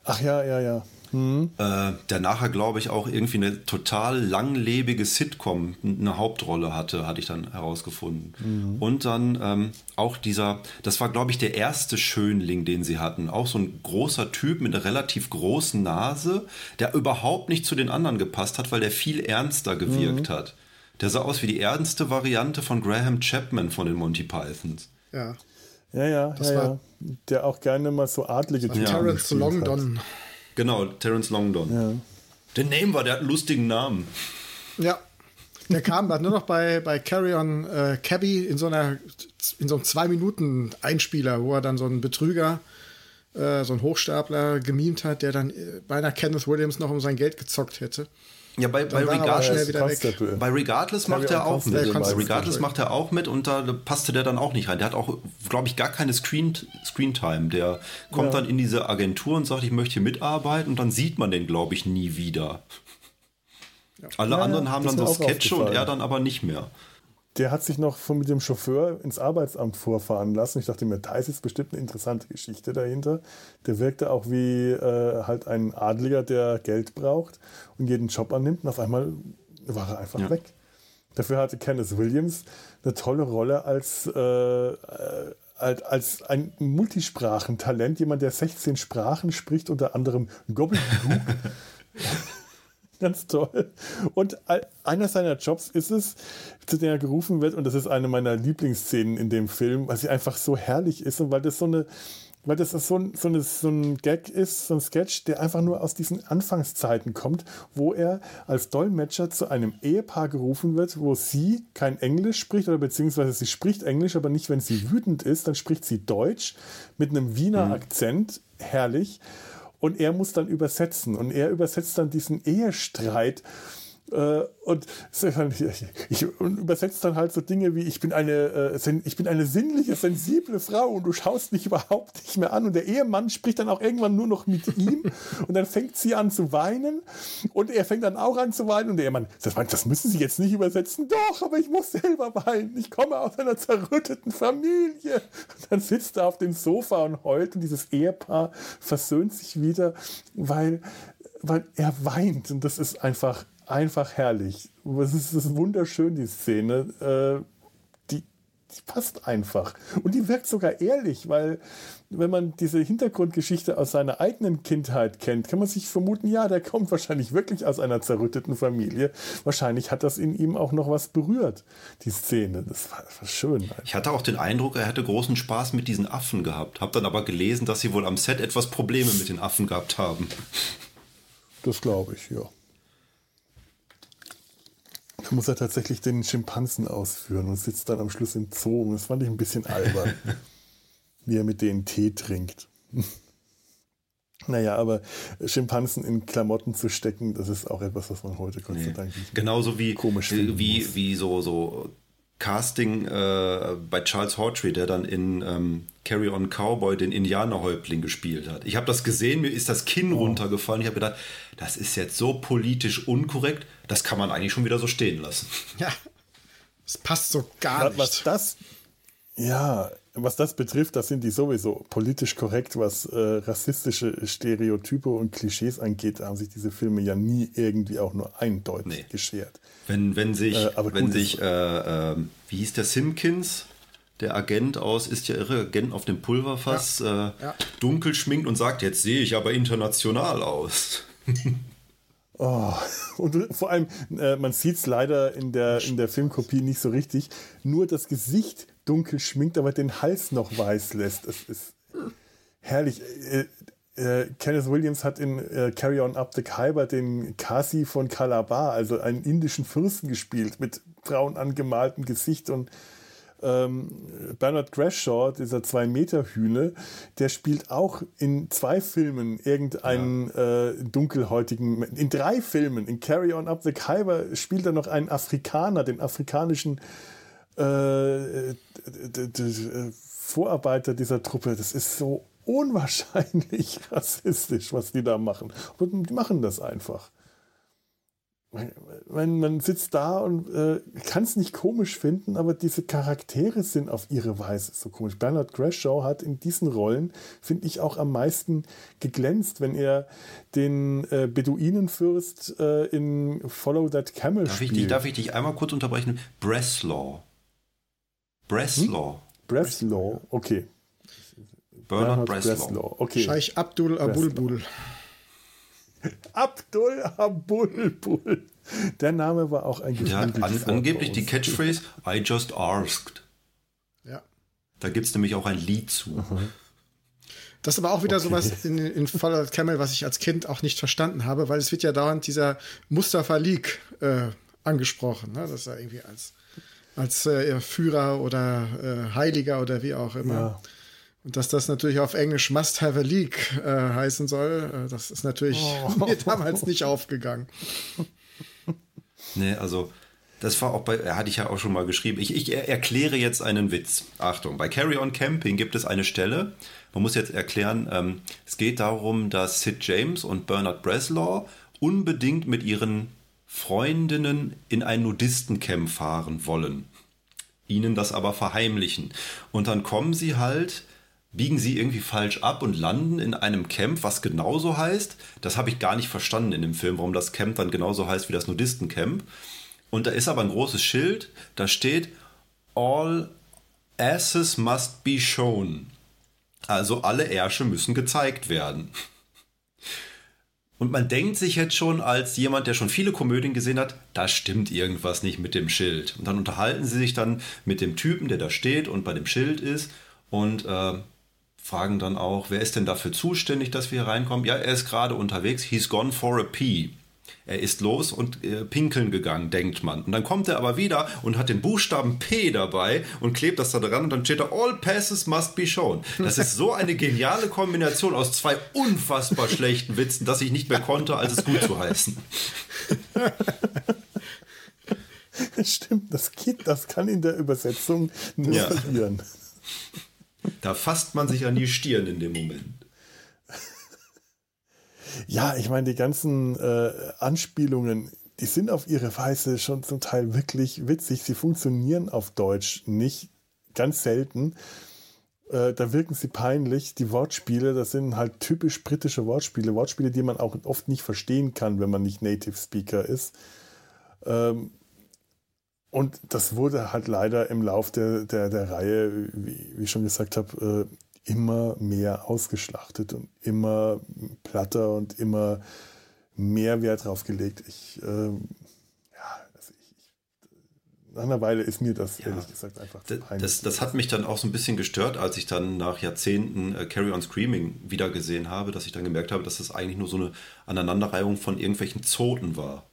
S1: Ach ja, ja, ja.
S3: Mhm. Äh, der nachher, glaube ich, auch irgendwie eine total langlebige Sitcom eine Hauptrolle hatte, hatte ich dann herausgefunden. Mhm. Und dann ähm, auch dieser, das war, glaube ich, der erste Schönling, den sie hatten. Auch so ein großer Typ mit einer relativ großen Nase, der überhaupt nicht zu den anderen gepasst hat, weil der viel ernster gewirkt mhm. hat. Der sah aus wie die ernste Variante von Graham Chapman von den Monty Pythons.
S2: Ja.
S1: Ja, ja, das ja, war ja. Der auch gerne mal so adlige
S2: Typen. Terrence Longdon. Hat.
S3: Genau, Terence Longdon. Ja. Der Name war, der hat einen lustigen Namen.
S2: Ja. Der kam dann nur noch bei, bei Carry On äh, Cabby in so einer in so einem zwei Minuten Einspieler, wo er dann so einen Betrüger, äh, so einen Hochstapler gemimt hat, der dann äh, beinahe Kenneth Williams noch um sein Geld gezockt hätte.
S3: Ja, bei, bei Regardless, bei Regardless macht er auch mit. Bei Regardless macht er auch mit und da passte der dann auch nicht rein. Der hat auch, glaube ich, gar keine Screen, Screentime. Der kommt ja. dann in diese Agentur und sagt, ich möchte hier mitarbeiten und dann sieht man den, glaube ich, nie wieder. Ja. Alle ja, anderen haben dann so Sketche und er dann aber nicht mehr.
S1: Der hat sich noch von mit dem Chauffeur ins Arbeitsamt vorfahren lassen. Ich dachte mir, da ist jetzt bestimmt eine interessante Geschichte dahinter. Der wirkte auch wie äh, halt ein Adliger, der Geld braucht und jeden Job annimmt und auf einmal war er einfach ja. weg. Dafür hatte Kenneth Williams eine tolle Rolle als, äh, äh als ein Multisprachentalent, jemand, der 16 Sprachen spricht, unter anderem Gobbledygook. Ganz toll. Und einer seiner Jobs ist es, zu dem er gerufen wird, und das ist eine meiner Lieblingsszenen in dem Film, weil sie einfach so herrlich ist und weil das so eine, weil das so ein, so, eine, so ein Gag ist, so ein Sketch, der einfach nur aus diesen Anfangszeiten kommt, wo er als Dolmetscher zu einem Ehepaar gerufen wird, wo sie kein Englisch spricht oder beziehungsweise sie spricht Englisch, aber nicht, wenn sie wütend ist, dann spricht sie Deutsch mit einem Wiener mhm. Akzent, herrlich und er muss dann übersetzen. Und er übersetzt dann diesen Ehestreit. äh, und ich übersetze dann halt so Dinge wie ich bin eine äh, ich bin eine sinnliche sensible Frau und du schaust mich überhaupt nicht mehr an. Und der Ehemann spricht dann auch irgendwann nur noch mit ihm. Und dann fängt sie an zu weinen. Und er fängt dann auch an zu weinen. Und der Ehemann das, das müssen Sie jetzt nicht übersetzen. Doch aber ich muss selber weinen. Ich komme aus einer zerrütteten Familie. Und dann sitzt er auf dem Sofa und heult. Und dieses Ehepaar versöhnt sich wieder weil weil er weint. Und das ist einfach einfach herrlich. Es ist, es ist wunderschön, die Szene. Äh, die, die passt einfach. Und die wirkt sogar ehrlich, weil wenn man diese Hintergrundgeschichte aus seiner eigenen Kindheit kennt, kann man sich vermuten, ja, der kommt wahrscheinlich wirklich aus einer zerrütteten Familie. Wahrscheinlich hat das in ihm auch noch was berührt, die Szene. Das war, das war schön. Einfach.
S3: Ich hatte auch den Eindruck, er hätte großen Spaß mit diesen Affen gehabt. Hab dann aber gelesen, dass sie wohl am Set etwas Probleme mit den Affen gehabt haben.
S1: Das glaube ich, ja. Da muss er tatsächlich den Schimpansen ausführen und sitzt dann am Schluss im Zoo. das fand ich ein bisschen albern, wie er mit denen Tee trinkt. Naja, aber Schimpansen in Klamotten zu stecken, das ist auch etwas, was man heute Gott sei Dank
S3: nicht Genauso wie, komisch wie, wie, wie so, so Casting äh, bei Charles Hawtrey, der dann in ähm, Carry On Cowboy den Indianerhäuptling gespielt hat. Ich habe das gesehen, mir ist das Kinn oh. runtergefallen. Ich habe gedacht, das ist jetzt so politisch unkorrekt, das kann man eigentlich schon wieder so stehen lassen.
S2: Ja, das passt so gar nicht.
S1: Was das, ja, was das betrifft, das sind die sowieso politisch korrekt, was äh, rassistische Stereotype und Klischees angeht, haben sich diese Filme ja nie irgendwie auch nur eindeutig nee. geschert.
S3: Wenn, wenn sich, äh, wenn sich äh, äh, wie hieß der Simpkins, der Agent aus, ist ja irre, Agent auf dem Pulverfass, ja. Äh, ja. dunkel schminkt und sagt, jetzt sehe ich aber international aus.
S1: Oh, und vor allem, äh, man sieht es leider in der, in der Filmkopie nicht so richtig. Nur das Gesicht dunkel schminkt, aber den Hals noch weiß lässt. Es ist herrlich. Äh, äh, Kenneth Williams hat in äh, Carry On Up the Khyber den Kasi von Calabar, also einen indischen Fürsten gespielt, mit braun angemaltem Gesicht und ähm, Bernard Grashaw, dieser Zwei-Meter-Hühne, der spielt auch in zwei Filmen irgendeinen ja. äh, dunkelhäutigen, in drei Filmen, in Carry On Up the Khyber spielt er noch einen Afrikaner, den afrikanischen äh, Vorarbeiter dieser Truppe. Das ist so unwahrscheinlich rassistisch, was die da machen. Und die machen das einfach. Man, man sitzt da und äh, kann es nicht komisch finden, aber diese Charaktere sind auf ihre Weise so komisch. Bernard Grashaw hat in diesen Rollen, finde ich, auch am meisten geglänzt, wenn er den äh, Beduinenfürst äh, in Follow That Camel
S3: darf spielt. Ich, darf ich dich einmal kurz unterbrechen? Breslaw. Breslaw. Hm?
S1: Breslaw, okay.
S3: Bernard, Bernard Breslaw. Breslaw.
S2: Okay. Scheich Abdul Abulbul.
S1: Abdul Abulbul. Der Name war auch ein
S3: Der hat an, angeblich die Catchphrase I just asked.
S2: Ja.
S3: Da gibt es nämlich auch ein Lied zu. Mhm.
S2: Das ist aber auch wieder okay. sowas in, in Fallout Camel, was ich als Kind auch nicht verstanden habe, weil es wird ja dauernd dieser Mustafa League äh, angesprochen. Ne? Das ist ja irgendwie als, als äh, Führer oder äh, Heiliger oder wie auch immer. Ja. Und dass das natürlich auf Englisch Must Have a Leak äh, heißen soll, äh, das ist natürlich oh. mir damals nicht aufgegangen.
S3: Nee, also das war auch bei, hatte ich ja auch schon mal geschrieben. Ich, ich erkläre jetzt einen Witz. Achtung, bei Carry On Camping gibt es eine Stelle, man muss jetzt erklären, ähm, es geht darum, dass Sid James und Bernard Breslaw unbedingt mit ihren Freundinnen in ein Nudistencamp fahren wollen. ihnen das aber verheimlichen. Und dann kommen sie halt, biegen sie irgendwie falsch ab und landen in einem Camp, was genauso heißt. Das habe ich gar nicht verstanden in dem Film, warum das Camp dann genauso heißt wie das Nudistencamp. Und da ist aber ein großes Schild, da steht All asses must be shown. Also alle Ärsche müssen gezeigt werden. Und man denkt sich jetzt schon als jemand, der schon viele Komödien gesehen hat, da stimmt irgendwas nicht mit dem Schild. Und dann unterhalten sie sich dann mit dem Typen, der da steht und bei dem Schild ist und äh, fragen dann auch, wer ist denn dafür zuständig, dass wir hier reinkommen? Ja, er ist gerade unterwegs. He's gone for a pee. Er ist los und äh, pinkeln gegangen, denkt man. Und dann kommt er aber wieder und hat den Buchstaben P dabei und klebt das da dran und dann steht da All passes must be shown. Das ist so eine geniale Kombination aus zwei unfassbar schlechten Witzen, dass ich nicht mehr konnte, als es gut zu heißen.
S1: Stimmt, das geht, das kann in der Übersetzung nur ja. verlieren.
S3: Da fasst man sich an die Stirn in dem Moment.
S1: Ja, ich meine, die ganzen äh, Anspielungen, die sind auf ihre Weise schon zum Teil wirklich witzig. Sie funktionieren auf Deutsch nicht, ganz selten. Äh, da wirken sie peinlich. Die Wortspiele, das sind halt typisch britische Wortspiele. Wortspiele, die man auch oft nicht verstehen kann, wenn man nicht Native Speaker ist. Ähm, und das wurde halt leider im Lauf der, der, der Reihe, wie, wie ich schon gesagt habe, äh, immer mehr ausgeschlachtet und immer platter und immer mehr Wert drauf gelegt. Ich, ähm, ja, also ich, ich, nach einer Weile ist mir das ja, ehrlich gesagt einfach
S3: zu peinlich. Das, das hat mich dann auch so ein bisschen gestört, als ich dann nach Jahrzehnten äh, Carry on Screaming wieder gesehen habe, dass ich dann gemerkt habe, dass das eigentlich nur so eine Aneinanderreihung von irgendwelchen Zoten war.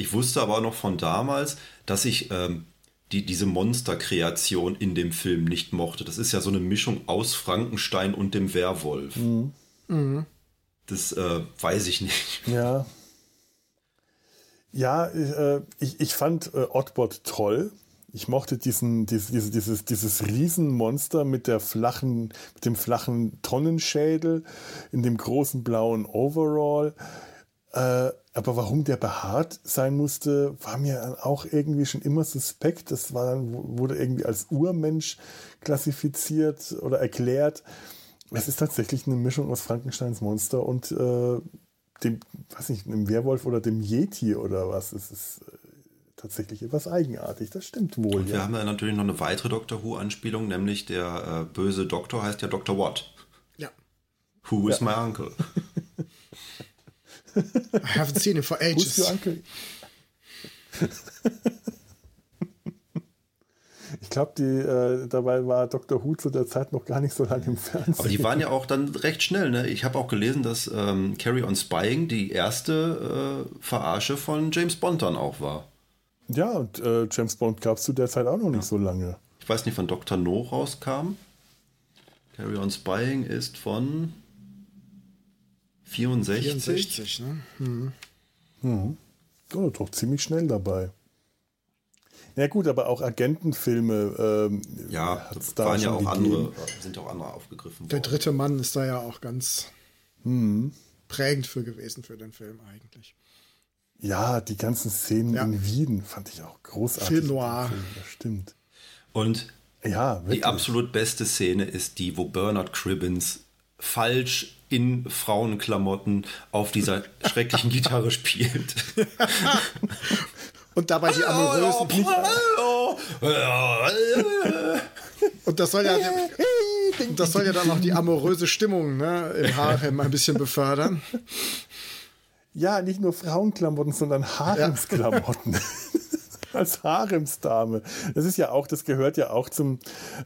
S3: Ich wusste aber auch noch von damals, dass ich ähm, die diese Monsterkreation in dem Film nicht mochte. Das ist ja so eine Mischung aus Frankenstein und dem Werwolf. Mhm. Mhm. Das äh, weiß ich nicht.
S1: Ja. Ja, äh, ich, ich fand äh, Oddbot toll. Ich mochte diesen, dieses, dieses, dieses Riesenmonster mit der flachen, mit dem flachen Tonnenschädel in dem großen blauen Overall. Äh, aber warum der behaart sein musste, war mir auch irgendwie schon immer suspekt. Das war dann, wurde irgendwie als Urmensch klassifiziert oder erklärt. Es ist tatsächlich eine Mischung aus Frankensteins Monster und äh, dem, weiß nicht, einem Werwolf oder dem Yeti oder was. Es ist äh, tatsächlich etwas eigenartig. Das stimmt wohl.
S3: Und wir ja. haben ja natürlich noch eine weitere Doctor Who-Anspielung, nämlich der äh, böse Doktor heißt ja Dr. Watt.
S2: Ja.
S3: Who is ja. my uncle?
S2: I haven't seen him for ages. Who's your uncle?
S1: Ich glaube, äh, dabei war Dr. Who zu der Zeit noch gar nicht so lange im Fernsehen.
S3: Aber die waren ja auch dann recht schnell. Ne? Ich habe auch gelesen, dass ähm, Carry on Spying die erste äh, Verarsche von James Bond dann auch war.
S1: Ja, und äh, James Bond gab es zu der Zeit auch noch nicht ja. so lange.
S3: Ich weiß nicht, wann Dr. No rauskam. Carry on Spying ist von 64? 64, ne?
S1: Mhm. Mhm. Oh, doch ziemlich schnell dabei. Ja gut, aber auch Agentenfilme. Ähm,
S3: ja, da waren ja auch andere, sind auch andere aufgegriffen worden.
S2: Der dritte Mann ist da ja auch ganz mhm. prägend für gewesen für den Film eigentlich.
S1: Ja, die ganzen Szenen ja. in Wien fand ich auch großartig.
S2: Film noir. Film,
S1: das stimmt.
S3: Und ja, die absolut beste Szene ist die, wo Bernard Cribbins falsch in Frauenklamotten auf dieser schrecklichen Gitarre spielt.
S2: Und dabei die amorösen. Und das soll ja, das soll ja dann auch die amoröse Stimmung ne, im Harem ein bisschen befördern.
S1: Ja, nicht nur Frauenklamotten, sondern Haremsklamotten. Ja. als Haremsdame. Das ist ja auch, das gehört ja auch zum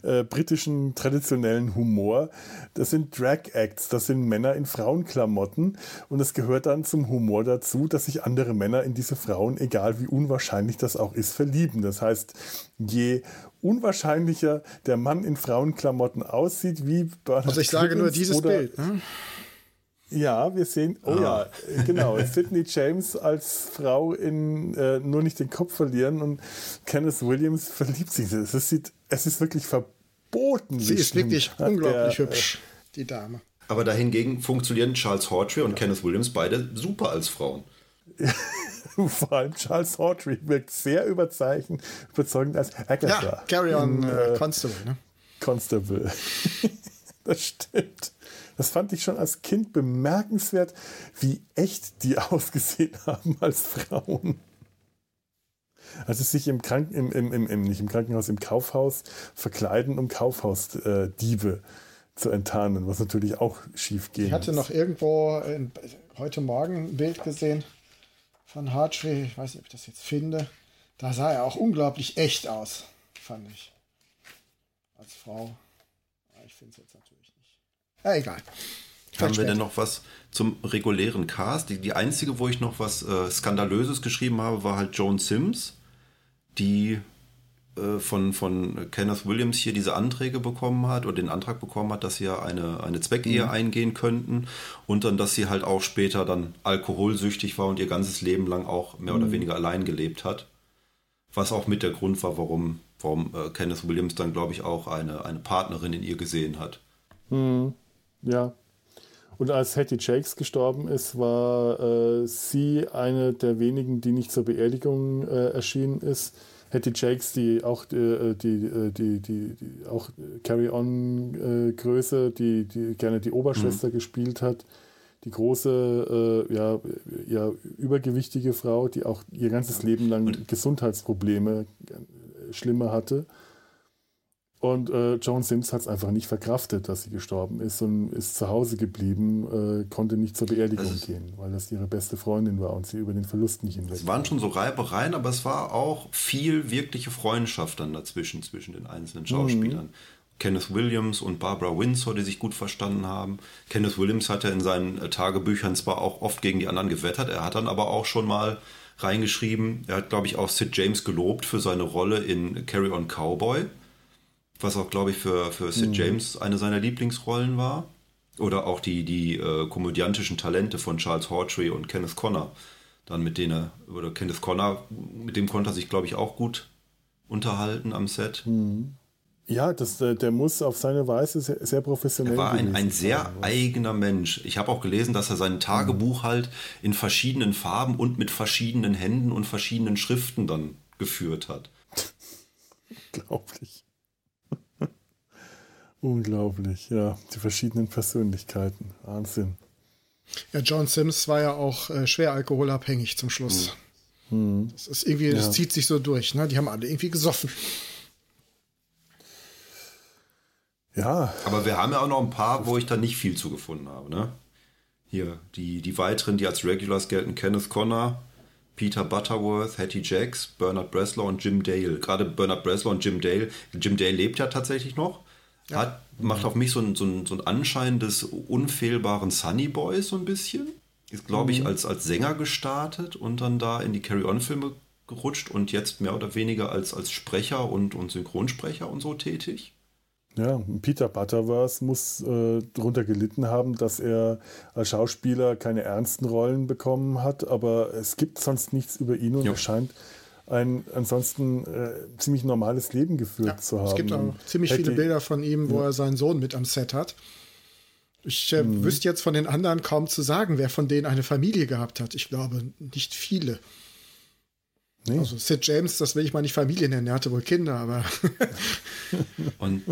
S1: äh, britischen traditionellen Humor. Das sind Drag Acts, das sind Männer in Frauenklamotten und es gehört dann zum Humor dazu, dass sich andere Männer in diese Frauen, egal wie unwahrscheinlich das auch ist, verlieben. Das heißt, je unwahrscheinlicher der Mann in Frauenklamotten aussieht, wie
S2: Bernard Also ich sage nur dieses Bild. Ne?
S1: Ja, wir sehen, oh ah. ja, genau, Sidney James als Frau in äh, Nur nicht den Kopf verlieren und Kenneth Williams verliebt sich. Es ist, es ist wirklich verboten.
S2: Sie ist wirklich unglaublich der, hübsch, äh, die Dame.
S3: Aber dahingegen funktionieren Charles Hawtrey und ja. Kenneth Williams beide super als Frauen.
S1: vor allem Charles Hawtrey wirkt sehr überzeugend, überzeugend als Agatha.
S2: Ja, Carry on in, äh, Constable, ne?
S1: Constable. das stimmt. Das fand ich schon als Kind bemerkenswert, wie echt die ausgesehen haben als Frauen. Also sich im, Kranken, im, im, im, im, nicht im Krankenhaus, im Kaufhaus verkleiden, um Kaufhausdiebe äh, zu enttarnen, was natürlich auch schief geht.
S2: Ich hatte noch irgendwo in, heute Morgen ein Bild gesehen von Hartree. Ich weiß nicht, ob ich das jetzt finde. Da sah er auch unglaublich echt aus, fand ich. Als Frau. Ich finde es jetzt natürlich. Ja, egal.
S3: Haben wir denn noch was zum regulären Cast? Die, die einzige, wo ich noch was äh, Skandalöses geschrieben habe, war halt Joan Sims, die äh, von, von Kenneth Williams hier diese Anträge bekommen hat oder den Antrag bekommen hat, dass sie ja eine, eine Zweckehe mhm. eingehen könnten und dann, dass sie halt auch später dann alkoholsüchtig war und ihr ganzes Leben lang auch mehr mhm. oder weniger allein gelebt hat. Was auch mit der Grund war, warum, warum äh, Kenneth Williams dann, glaube ich, auch eine, eine Partnerin in ihr gesehen hat.
S1: Mhm. Ja, und als Hattie Jakes gestorben ist, war äh, sie eine der wenigen, die nicht zur Beerdigung äh, erschienen ist. Hattie Jakes, die auch äh, die, äh, die, die, die, auch Carry-On-Größe, die, die gerne die Oberschwester mhm. gespielt hat. Die große, äh, ja, ja, übergewichtige Frau, die auch ihr ganzes Leben lang Gesundheitsprobleme äh, schlimmer hatte. Und äh, Joan Sims hat es einfach nicht verkraftet, dass sie gestorben ist und ist zu Hause geblieben, äh, konnte nicht zur Beerdigung also gehen, weil das ihre beste Freundin war und sie über den Verlust nicht hinweg.
S3: Es waren schon so Reibereien, aber es war auch viel wirkliche Freundschaft dann dazwischen, zwischen den einzelnen Schauspielern. Mhm. Kenneth Williams und Barbara Windsor, die sich gut verstanden haben. Kenneth Williams hat ja in seinen äh, Tagebüchern zwar auch oft gegen die anderen gewettert, er hat dann aber auch schon mal reingeschrieben, er hat, glaube ich, auch Sid James gelobt für seine Rolle in Carry On Cowboy was auch, glaube ich, für, für Sid mhm. James eine seiner Lieblingsrollen war. Oder auch die, die äh, komödiantischen Talente von Charles Hawtrey und Kenneth Connor. Dann mit denen, oder Kenneth Connor, mit dem konnte er sich, glaube ich, auch gut unterhalten am Set.
S1: Mhm. Ja, das, der, muss auf seine Weise sehr, sehr professionell
S3: Er war ein, ein sehr sein, eigener Mensch. Ich habe auch gelesen, dass er sein Tagebuch mhm. halt in verschiedenen Farben und mit verschiedenen Händen und verschiedenen Schriften dann geführt hat.
S1: Unglaublich. Unglaublich, ja. Die verschiedenen Persönlichkeiten. Wahnsinn.
S2: Ja, John Sims war ja auch äh, schwer alkoholabhängig zum Schluss. Mhm. Das ist irgendwie, das zieht sich so durch, ne? Die haben alle irgendwie gesoffen.
S1: Ja.
S3: Aber wir haben ja auch noch ein paar, wo ich da nicht viel zugefunden habe, ne? Hier, die, die weiteren, die als Regulars gelten, Kenneth Connor, Peter Butterworth, Hattie Jacks, Bernard Breslau und Jim Dale. Gerade Bernard Breslau und Jim Dale. Jim Dale lebt ja tatsächlich noch. Ja. Hat, macht auf mich so einen so so ein Anschein des unfehlbaren Sunny Boys so ein bisschen. Ist, glaube ich, mhm. als, als Sänger gestartet und dann da in die Carry-On-Filme gerutscht und jetzt mehr oder weniger als, als Sprecher und, und Synchronsprecher und so tätig.
S1: Ja, Peter Butterworth muss äh, darunter gelitten haben, dass er als Schauspieler keine ernsten Rollen bekommen hat, aber es gibt sonst nichts über ihn und ja. er scheint ein ansonsten äh, ziemlich normales Leben geführt ja, zu haben. Es
S2: gibt auch ziemlich Hätte, viele Bilder von ihm, wo ja. er seinen Sohn mit am Set hat. Ich äh, mhm. wüsste jetzt von den anderen kaum zu sagen, wer von denen eine Familie gehabt hat. Ich glaube, nicht viele. Nee. Also Sid James, das will ich mal nicht Familie nennen, er hatte wohl Kinder, aber.
S3: Und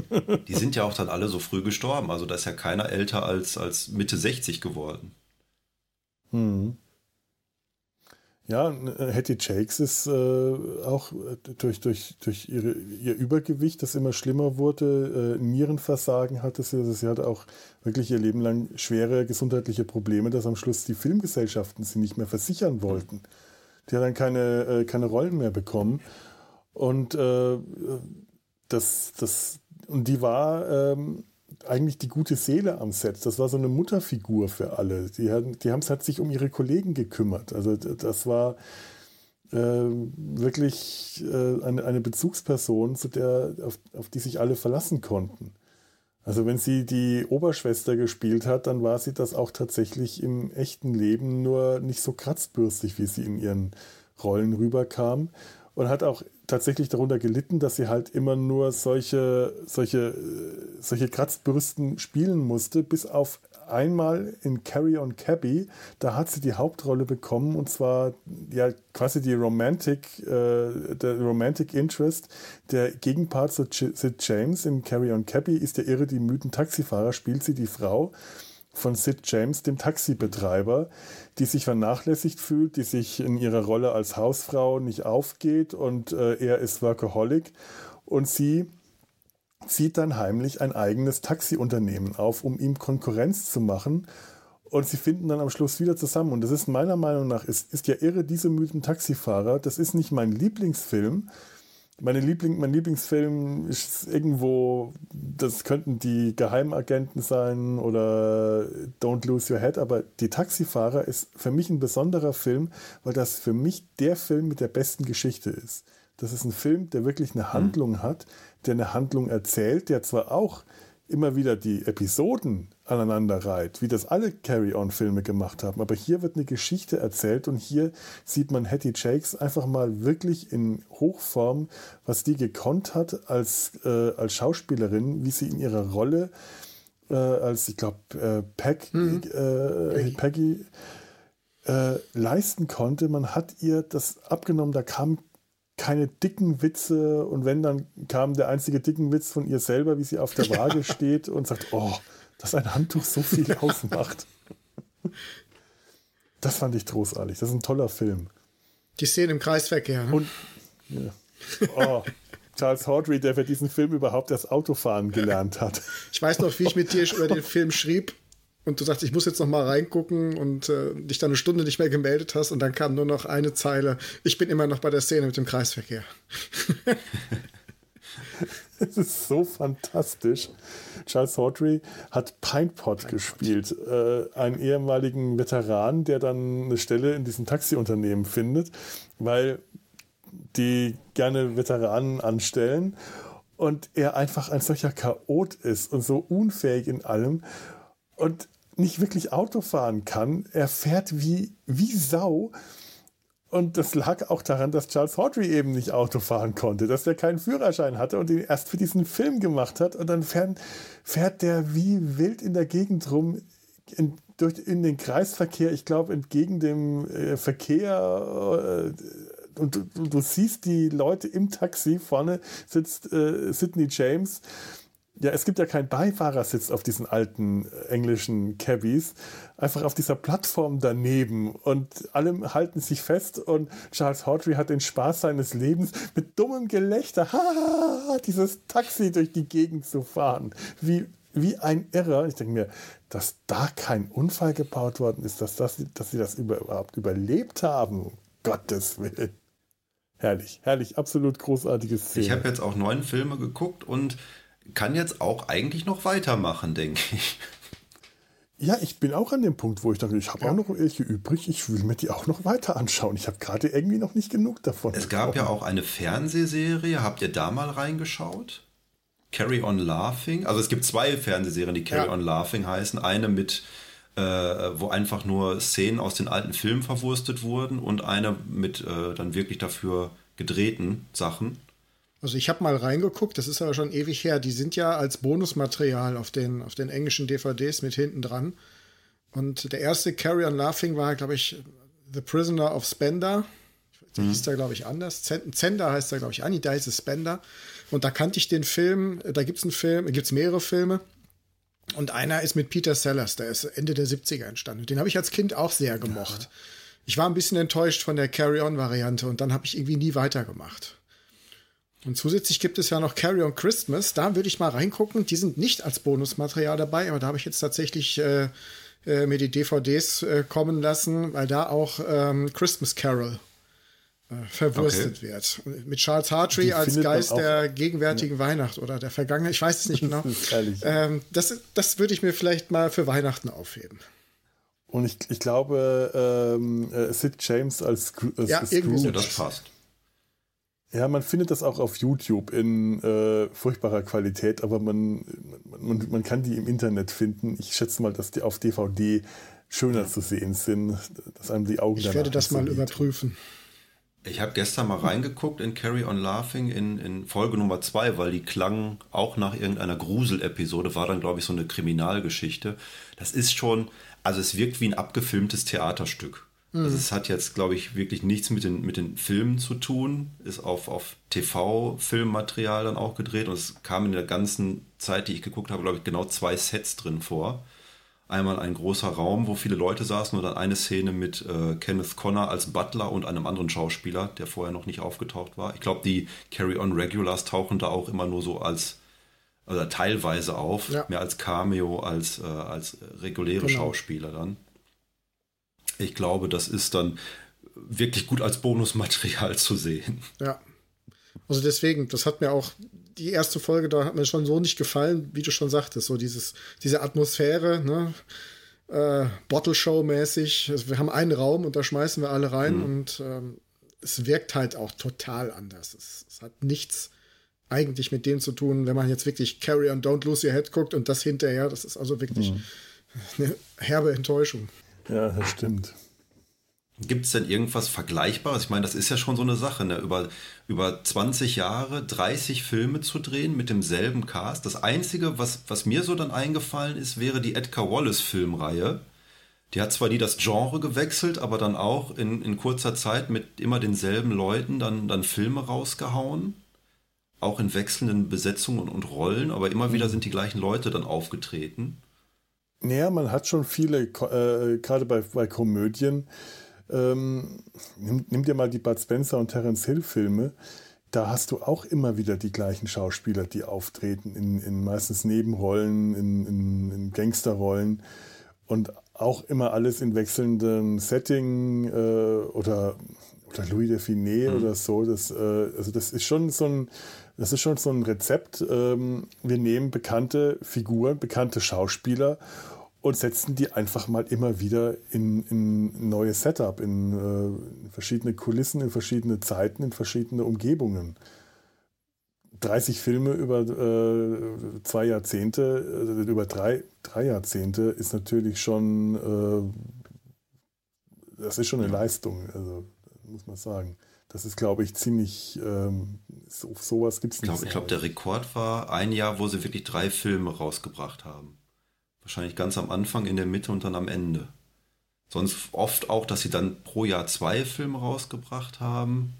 S3: die sind ja auch dann alle so früh gestorben. Also da ist ja keiner älter als, als Mitte 60 geworden.
S1: Mhm. Ja, äh, Hattie Jakes ist äh, auch äh, durch, durch, durch ihre, ihr Übergewicht, das immer schlimmer wurde, äh, Nierenversagen hatte sie. Also sie hatte auch wirklich ihr Leben lang schwere gesundheitliche Probleme, dass am Schluss die Filmgesellschaften sie nicht mehr versichern wollten. Die hat dann keine, äh, keine Rollen mehr bekommen. Und äh, das, das, und die war ähm, eigentlich die gute Seele am Set. Das war so eine Mutterfigur für alle. Die, die haben es halt sich um ihre Kollegen gekümmert. Also das war äh, wirklich äh, eine, eine Bezugsperson, zu der, auf, auf die sich alle verlassen konnten. Also wenn sie die Oberschwester gespielt hat, dann war sie das auch tatsächlich im echten Leben, nur nicht so kratzbürstig, wie sie in ihren Rollen rüberkam und hat auch tatsächlich darunter gelitten, dass sie halt immer nur solche, solche, solche Kratzbürsten spielen musste, bis auf einmal in Carry on Cabby, da hat sie die Hauptrolle bekommen und zwar ja quasi die Romantic, äh, der Romantic Interest. Der Gegenpart zu Sid James in Carry on Cabby ist der irre die müden Taxifahrer, spielt sie die Frau von Sid James, dem Taxibetreiber, die sich vernachlässigt fühlt, die sich in ihrer Rolle als Hausfrau nicht aufgeht und äh, er ist Workaholic und sie zieht dann heimlich ein eigenes Taxiunternehmen auf, um ihm Konkurrenz zu machen. Und sie finden dann am Schluss wieder zusammen. Und das ist meiner Meinung nach, ist, ist ja irre, diese müden Taxifahrer. Das ist nicht mein Lieblingsfilm. Meine Liebling, mein Lieblingsfilm ist irgendwo, das könnten die Geheimagenten sein oder Don't Lose Your Head, aber Die Taxifahrer ist für mich ein besonderer Film, weil das für mich der Film mit der besten Geschichte ist. Das ist ein Film, der wirklich eine Handlung mhm. hat, der eine Handlung erzählt, der zwar auch immer wieder die Episoden aneinander reiht, wie das alle Carry-On-Filme gemacht haben, aber hier wird eine Geschichte erzählt und hier sieht man Hattie Jakes einfach mal wirklich in Hochform, was die gekonnt hat als, äh, als Schauspielerin, wie sie in ihrer Rolle äh, als, ich glaube, äh, Peg, mhm. Äh, Peggy äh, leisten konnte. Man hat ihr das abgenommen, da kam keine dicken Witze und wenn, dann kam der einzige dicken Witz von ihr selber, wie sie auf der Waage ja. steht und sagt, oh, dass ein Handtuch so viel ausmacht. Das fand ich großartig. Das ist ein toller Film.
S2: Die Szene im Kreisverkehr. Ne? Und
S1: ja. oh, Charles Hawtrey, der für diesen Film überhaupt das Autofahren gelernt hat.
S2: Ich weiß noch, wie ich mit dir über den Film schrieb und du sagst, ich muss jetzt noch mal reingucken und äh, dich dann eine Stunde nicht mehr gemeldet hast und dann kam nur noch eine Zeile, ich bin immer noch bei der Szene mit dem Kreisverkehr.
S1: Es ist so fantastisch. Charles Hawtrey hat Pinepot gespielt, äh, einen ehemaligen Veteran, der dann eine Stelle in diesem Taxiunternehmen findet, weil die gerne Veteranen anstellen und er einfach ein solcher Chaot ist und so unfähig in allem und nicht wirklich Auto fahren kann. Er fährt wie, wie Sau. Und das lag auch daran, dass Charles Hawtrey eben nicht Auto fahren konnte, dass er keinen Führerschein hatte und ihn erst für diesen Film gemacht hat. Und dann fährt, fährt der wie wild in der Gegend rum, in, durch, in den Kreisverkehr, ich glaube, entgegen dem äh, Verkehr. Äh, und du, du, siehst die Leute im Taxi, vorne sitzt äh, Sidney James ja, es gibt ja keinen Beifahrersitz auf diesen alten äh, englischen Cabbies. Einfach auf dieser Plattform daneben und alle halten sich fest und Charles Hawtrey hat den Spaß seines Lebens mit dummem Gelächter, ha, dieses Taxi durch die Gegend zu fahren. Wie, wie ein Irrer. Ich denke mir, dass da kein Unfall gebaut worden ist, dass, das, dass sie das überhaupt überlebt haben. Um Gottes Willen. Herrlich, herrlich, absolut großartiges
S3: Szene. Ich habe jetzt auch neun Filme geguckt und kann jetzt auch eigentlich noch weitermachen, denke ich.
S1: Ja, ich bin auch an dem Punkt, wo ich dachte, ich habe ja. auch noch welche übrig, ich will mir die auch noch weiter anschauen. Ich habe gerade irgendwie noch nicht genug davon.
S3: Es gab ja auch eine Fernsehserie, habt ihr da mal reingeschaut? Carry on Laughing. Also es gibt zwei Fernsehserien, die Carry ja. on Laughing heißen. Eine mit, äh, wo einfach nur Szenen aus den alten Filmen verwurstet wurden und eine mit äh, dann wirklich dafür gedrehten Sachen.
S2: Also ich habe mal reingeguckt, das ist aber schon ewig her. Die sind ja als Bonusmaterial auf den, auf den englischen DVDs mit hinten dran. Und der erste Carry on Laughing war, glaube ich, The Prisoner of Spender. Der mhm. hieß da, glaube ich, anders. Zender heißt da, glaube ich, Annie, da ist es Spender. Und da kannte ich den Film, da gibt es einen Film, gibt es mehrere Filme. Und einer ist mit Peter Sellers, der ist Ende der 70er entstanden. Den habe ich als Kind auch sehr gemocht. Ja. Ich war ein bisschen enttäuscht von der Carry-On-Variante und dann habe ich irgendwie nie weitergemacht. Und zusätzlich gibt es ja noch Carry on Christmas. Da würde ich mal reingucken. Die sind nicht als Bonusmaterial dabei, aber da habe ich jetzt tatsächlich äh, äh, mir die DVDs äh, kommen lassen, weil da auch ähm, Christmas Carol äh, verwurstet okay. wird. Mit Charles Hartree als Geist der gegenwärtigen ja. Weihnacht oder der Vergangenheit. Ich weiß es nicht genau. ähm, das, das würde ich mir vielleicht mal für Weihnachten aufheben.
S1: Und ich, ich glaube, ähm, äh, Sid James als, als
S3: ja, Scrooge. Ja, das passt.
S1: Ja, man findet das auch auf YouTube in äh, furchtbarer Qualität, aber man, man, man kann die im Internet finden. Ich schätze mal, dass die auf DVD schöner zu sehen sind, dass einem die Augen
S2: Ich werde das mal überprüfen.
S3: Ich habe gestern mal reingeguckt in Carry on Laughing in, in Folge Nummer 2, weil die klang auch nach irgendeiner Grusel-Episode, war dann, glaube ich, so eine Kriminalgeschichte. Das ist schon, also es wirkt wie ein abgefilmtes Theaterstück. Mhm. Also es hat jetzt, glaube ich, wirklich nichts mit den, mit den Filmen zu tun, ist auf, auf TV-Filmmaterial dann auch gedreht und es kam in der ganzen Zeit, die ich geguckt habe, glaube ich, genau zwei Sets drin vor einmal ein großer Raum, wo viele Leute saßen und dann eine Szene mit äh, Kenneth Connor als Butler und einem anderen Schauspieler, der vorher noch nicht aufgetaucht war. Ich glaube, die Carry-On-Regulars tauchen da auch immer nur so als oder teilweise auf, ja. mehr als Cameo, als, äh, als reguläre genau. Schauspieler dann. Ich glaube, das ist dann wirklich gut als Bonusmaterial zu sehen.
S2: Ja. Also deswegen, das hat mir auch die erste Folge, da hat mir schon so nicht gefallen, wie du schon sagtest, so dieses, diese Atmosphäre, ne? Äh, Bottle Show mäßig. Also wir haben einen Raum und da schmeißen wir alle rein mhm. und ähm, es wirkt halt auch total anders. Es, es, hat nichts eigentlich mit dem zu tun, wenn man jetzt wirklich Carry on Don't Lose Your Head guckt und das hinterher, das ist also wirklich mhm. eine herbe Enttäuschung.
S1: Ja, das stimmt.
S3: Gibt es denn irgendwas Vergleichbares? Ich meine, das ist ja schon so eine Sache, ne? über, über 20 Jahre 30 Filme zu drehen mit demselben Cast. Das Einzige, was, was mir so dann eingefallen ist, wäre die Edgar Wallace-Filmreihe. Die hat zwar nie das Genre gewechselt, aber dann auch in, in kurzer Zeit mit immer denselben Leuten dann, dann Filme rausgehauen. Auch in wechselnden Besetzungen und, und Rollen, aber immer wieder sind die gleichen Leute dann aufgetreten.
S1: Naja, man hat schon viele, äh, gerade bei, bei Komödien, ähm, nimm, nimm, dir mal die Bud Spencer und Terence Hill Filme. Da hast du auch immer wieder die gleichen Schauspieler, die auftreten, in, in meistens Nebenrollen, in, in, in, Gangsterrollen und auch immer alles in wechselndem Setting äh, oder, oder Louis de Finet mhm. oder so. Das, äh, also das ist schon so ein, das ist schon so ein Rezept. Ähm, wir nehmen bekannte Figuren, bekannte Schauspieler und setzen die einfach mal immer wieder in, in neue Setup, in, äh, verschiedene Kulissen, in verschiedene Zeiten, in verschiedene Umgebungen. 30 Filme über äh, zwei Jahrzehnte, äh, über drei, drei Jahrzehnte ist natürlich schon, äh, das ist schon eine Leistung, also muss man sagen. Das ist, glaube ich, ziemlich, ähm, so, sowas gibt es
S3: nicht. Ich glaube, der Rekord war ein Jahr, wo sie wirklich drei Filme rausgebracht haben. Wahrscheinlich ganz am Anfang, in der Mitte und dann am Ende. Sonst oft auch, dass sie dann pro Jahr zwei Filme rausgebracht haben.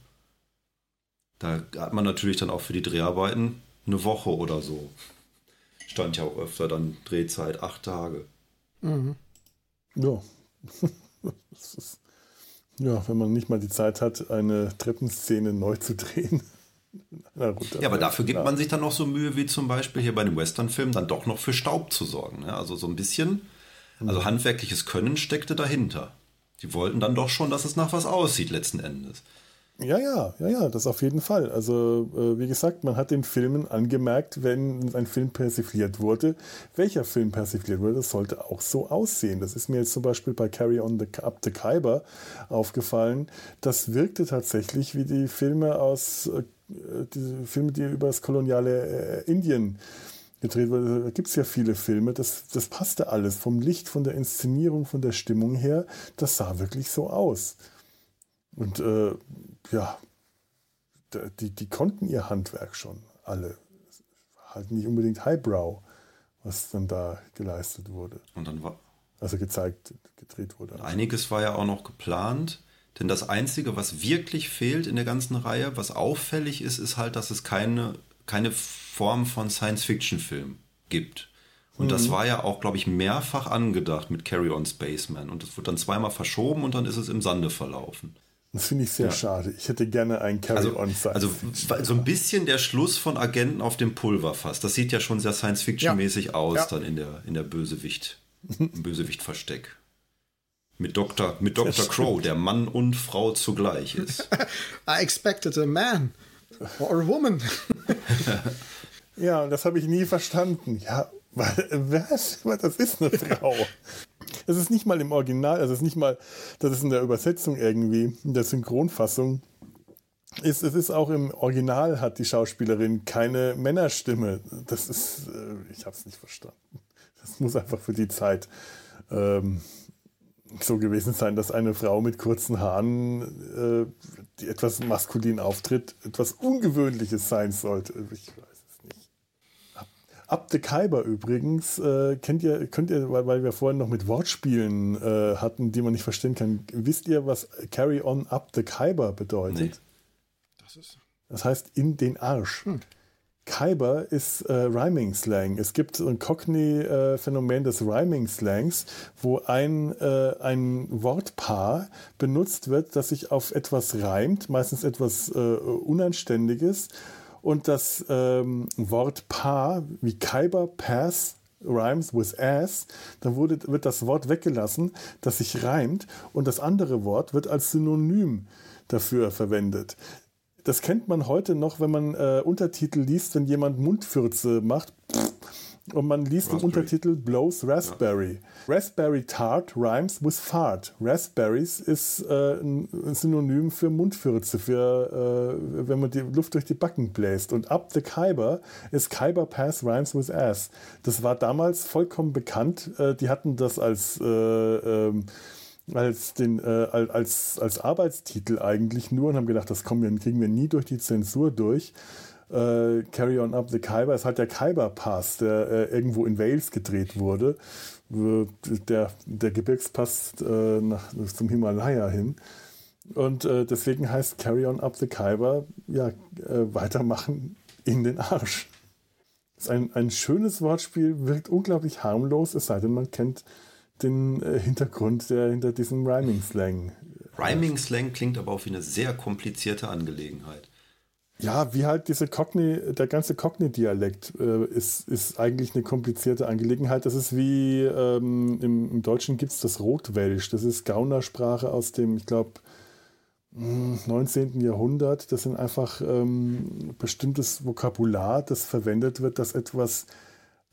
S3: Da hat man natürlich dann auch für die Dreharbeiten eine Woche oder so. Stand ja auch öfter dann Drehzeit acht Tage.
S1: Mhm. Ja. ja, wenn man nicht mal die Zeit hat, eine Treppenszene neu zu drehen.
S3: ja, aber dafür gibt man sich dann noch so Mühe, wie zum Beispiel hier bei dem Western-Film, dann doch noch für Staub zu sorgen. Ne? Also so ein bisschen, also mhm. handwerkliches Können steckte dahinter. Die wollten dann doch schon, dass es nach was aussieht, letzten Endes.
S1: Ja, ja, ja, ja, das auf jeden Fall. Also, äh, wie gesagt, man hat den Filmen angemerkt, wenn ein Film persifliert wurde, welcher Film persifliert wurde, das sollte auch so aussehen. Das ist mir jetzt zum Beispiel bei Carry on the, Up the Khyber aufgefallen. Das wirkte tatsächlich wie die Filme aus, äh, diese Filme, die über das koloniale äh, Indien gedreht wurden. Da gibt es ja viele Filme, das, das passte alles. Vom Licht, von der Inszenierung, von der Stimmung her, das sah wirklich so aus. Und äh, ja, die, die konnten ihr Handwerk schon alle. Halt nicht unbedingt Highbrow, was dann da geleistet wurde.
S3: Und dann war.
S1: Also gezeigt, gedreht wurde.
S3: Einiges war ja auch noch geplant. Denn das Einzige, was wirklich fehlt in der ganzen Reihe, was auffällig ist, ist halt, dass es keine, keine Form von Science-Fiction-Film gibt. Und mhm. das war ja auch, glaube ich, mehrfach angedacht mit Carry On Spaceman. Und das wurde dann zweimal verschoben und dann ist es im Sande verlaufen.
S1: Das finde ich sehr ja. schade. Ich hätte gerne ein Carry-On-Science.
S3: Also, also so ein bisschen der Schluss von Agenten auf dem Pulverfass. Das sieht ja schon sehr Science-Fiction-mäßig ja. aus, ja. dann in der, in der Bösewicht, im Bösewicht-Versteck. Mit Dr. Mit Dr. Crow, der Mann und Frau zugleich ist.
S2: I expected a man or a woman.
S1: ja, und das habe ich nie verstanden. Ja, was? Das ist eine Frau. Es ist nicht mal im Original, also es ist nicht mal, das ist in der Übersetzung irgendwie, in der Synchronfassung. Ist, es ist auch im Original hat die Schauspielerin keine Männerstimme. Das ist, äh, ich habe es nicht verstanden. Das muss einfach für die Zeit ähm, so gewesen sein, dass eine Frau mit kurzen Haaren äh, die etwas maskulin auftritt, etwas Ungewöhnliches sein sollte. Ich. Ab the Khyber übrigens, äh, kennt ihr, könnt ihr, weil, weil, wir vorhin noch mit Wortspielen äh, hatten, die man nicht verstehen kann, wisst ihr, was Carry on up the Khyber bedeutet? Nee. Das, ist das heißt in den Arsch. Hm. Kyber ist äh, Rhyming Slang. Es gibt ein Cockney-Phänomen äh, des Rhyming Slangs, wo ein, äh, ein Wortpaar benutzt wird, das sich auf etwas reimt, meistens etwas äh, Unanständiges. Und das ähm, Wortpaar wie Kyber Pass rhymes with ass, dann wurde, wird das Wort weggelassen, das sich reimt, und das andere Wort wird als Synonym dafür verwendet das kennt man heute noch, wenn man äh, Untertitel liest, wenn jemand Mundfürze macht. Und man liest Raspberry. im Untertitel Blows Raspberry. Ja. Raspberry Tart rhymes with fart. Raspberries ist äh, ein Synonym für Mundfürze, für äh, wenn man die Luft durch die Backen bläst. Und Up the Khyber ist Khyber Pass rhymes with ass. Das war damals vollkommen bekannt. Äh, die hatten das als äh, ähm, als, den, äh, als, als Arbeitstitel eigentlich nur und haben gedacht, das kommen wir, kriegen wir nie durch die Zensur durch. Äh, Carry on up the Khyber ist halt der Khyber Pass, der äh, irgendwo in Wales gedreht wurde. Der, der Gebirgspass äh, nach, zum Himalaya hin. Und äh, deswegen heißt Carry on up the Khyber ja äh, weitermachen in den Arsch. Ist ein, ein schönes Wortspiel, wirkt unglaublich harmlos, es sei denn, man kennt den äh, Hintergrund, der hinter diesem Rhyming-Slang.
S3: Rhyming-Slang klingt aber auch wie eine sehr komplizierte Angelegenheit.
S1: Ja, wie halt diese Cockney, der ganze Cockney-Dialekt äh, ist, ist eigentlich eine komplizierte Angelegenheit. Das ist wie ähm, im, im, Deutschen gibt es das Rotwelsch. Das ist Gaunersprache aus dem, ich glaube, 19. Jahrhundert. Das sind einfach ähm, bestimmtes Vokabular, das verwendet wird, das etwas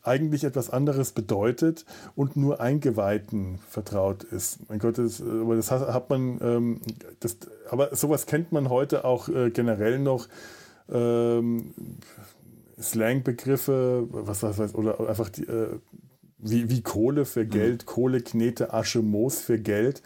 S1: eigentlich etwas anderes bedeutet und nur Eingeweihten vertraut ist. Mein Gott, das, aber das hat man, ähm, das, aber sowas kennt man heute auch äh, generell noch. Ähm, Slangbegriffe, was weiß oder einfach die, äh, wie, wie Kohle für mhm. Geld, mhm. Kohle, Knete, Asche, Moos für Geld.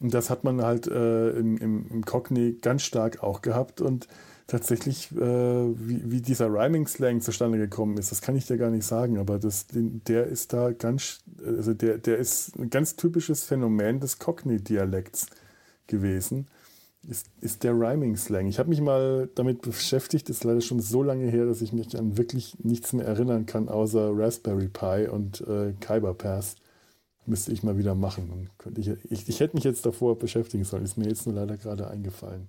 S1: Und das hat man halt äh, im, im, im Cockney ganz stark auch gehabt und tatsächlich, äh, wie, wie dieser Rhyming-Slang zustande gekommen ist, das kann ich dir gar nicht sagen, aber das, der ist da ganz, also der, der ist ein ganz typisches Phänomen des Cockney-Dialekts gewesen, ist, ist der Rhyming-Slang. Ich habe mich mal damit beschäftigt, ist leider schon so lange her, dass ich mich an wirklich nichts mehr erinnern kann, außer Raspberry Pi und äh, Kyber Pass. Müsste ich mal wieder machen. ich, ich, ich hätte mich jetzt davor beschäftigen sollen, ist mir jetzt nur leider gerade eingefallen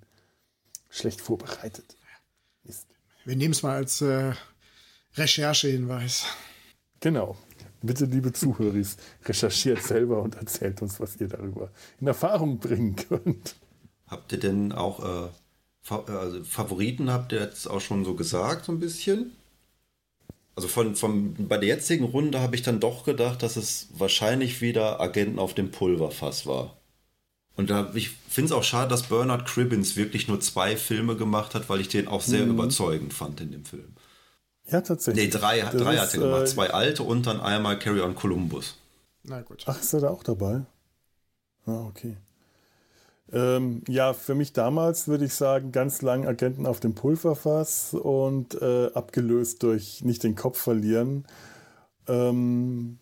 S1: schlecht vorbereitet.
S2: Mist. Wir nehmen es mal als äh, Recherchehinweis.
S1: Genau. Bitte, liebe Zuhörer, recherchiert selber und erzählt uns, was ihr darüber in Erfahrung bringen könnt.
S3: Habt ihr denn auch äh, also Favoriten, habt ihr jetzt auch schon so gesagt, so ein bisschen? Also von, von, bei der jetzigen Runde habe ich dann doch gedacht, dass es wahrscheinlich wieder Agenten auf dem Pulverfass war. Und da, ich finde es auch schade, dass Bernard Cribbins wirklich nur zwei Filme gemacht hat, weil ich den auch sehr mhm. überzeugend fand in dem Film.
S1: Ja, tatsächlich.
S3: Nee, drei, drei ist, hat er gemacht. Äh, zwei alte und dann einmal Carry on Columbus.
S1: Na gut. Ach, ist er da auch dabei? Ah, okay. Ähm, ja, für mich damals würde ich sagen, ganz lang Agenten auf dem Pulverfass und äh, abgelöst durch nicht den Kopf verlieren. Ähm,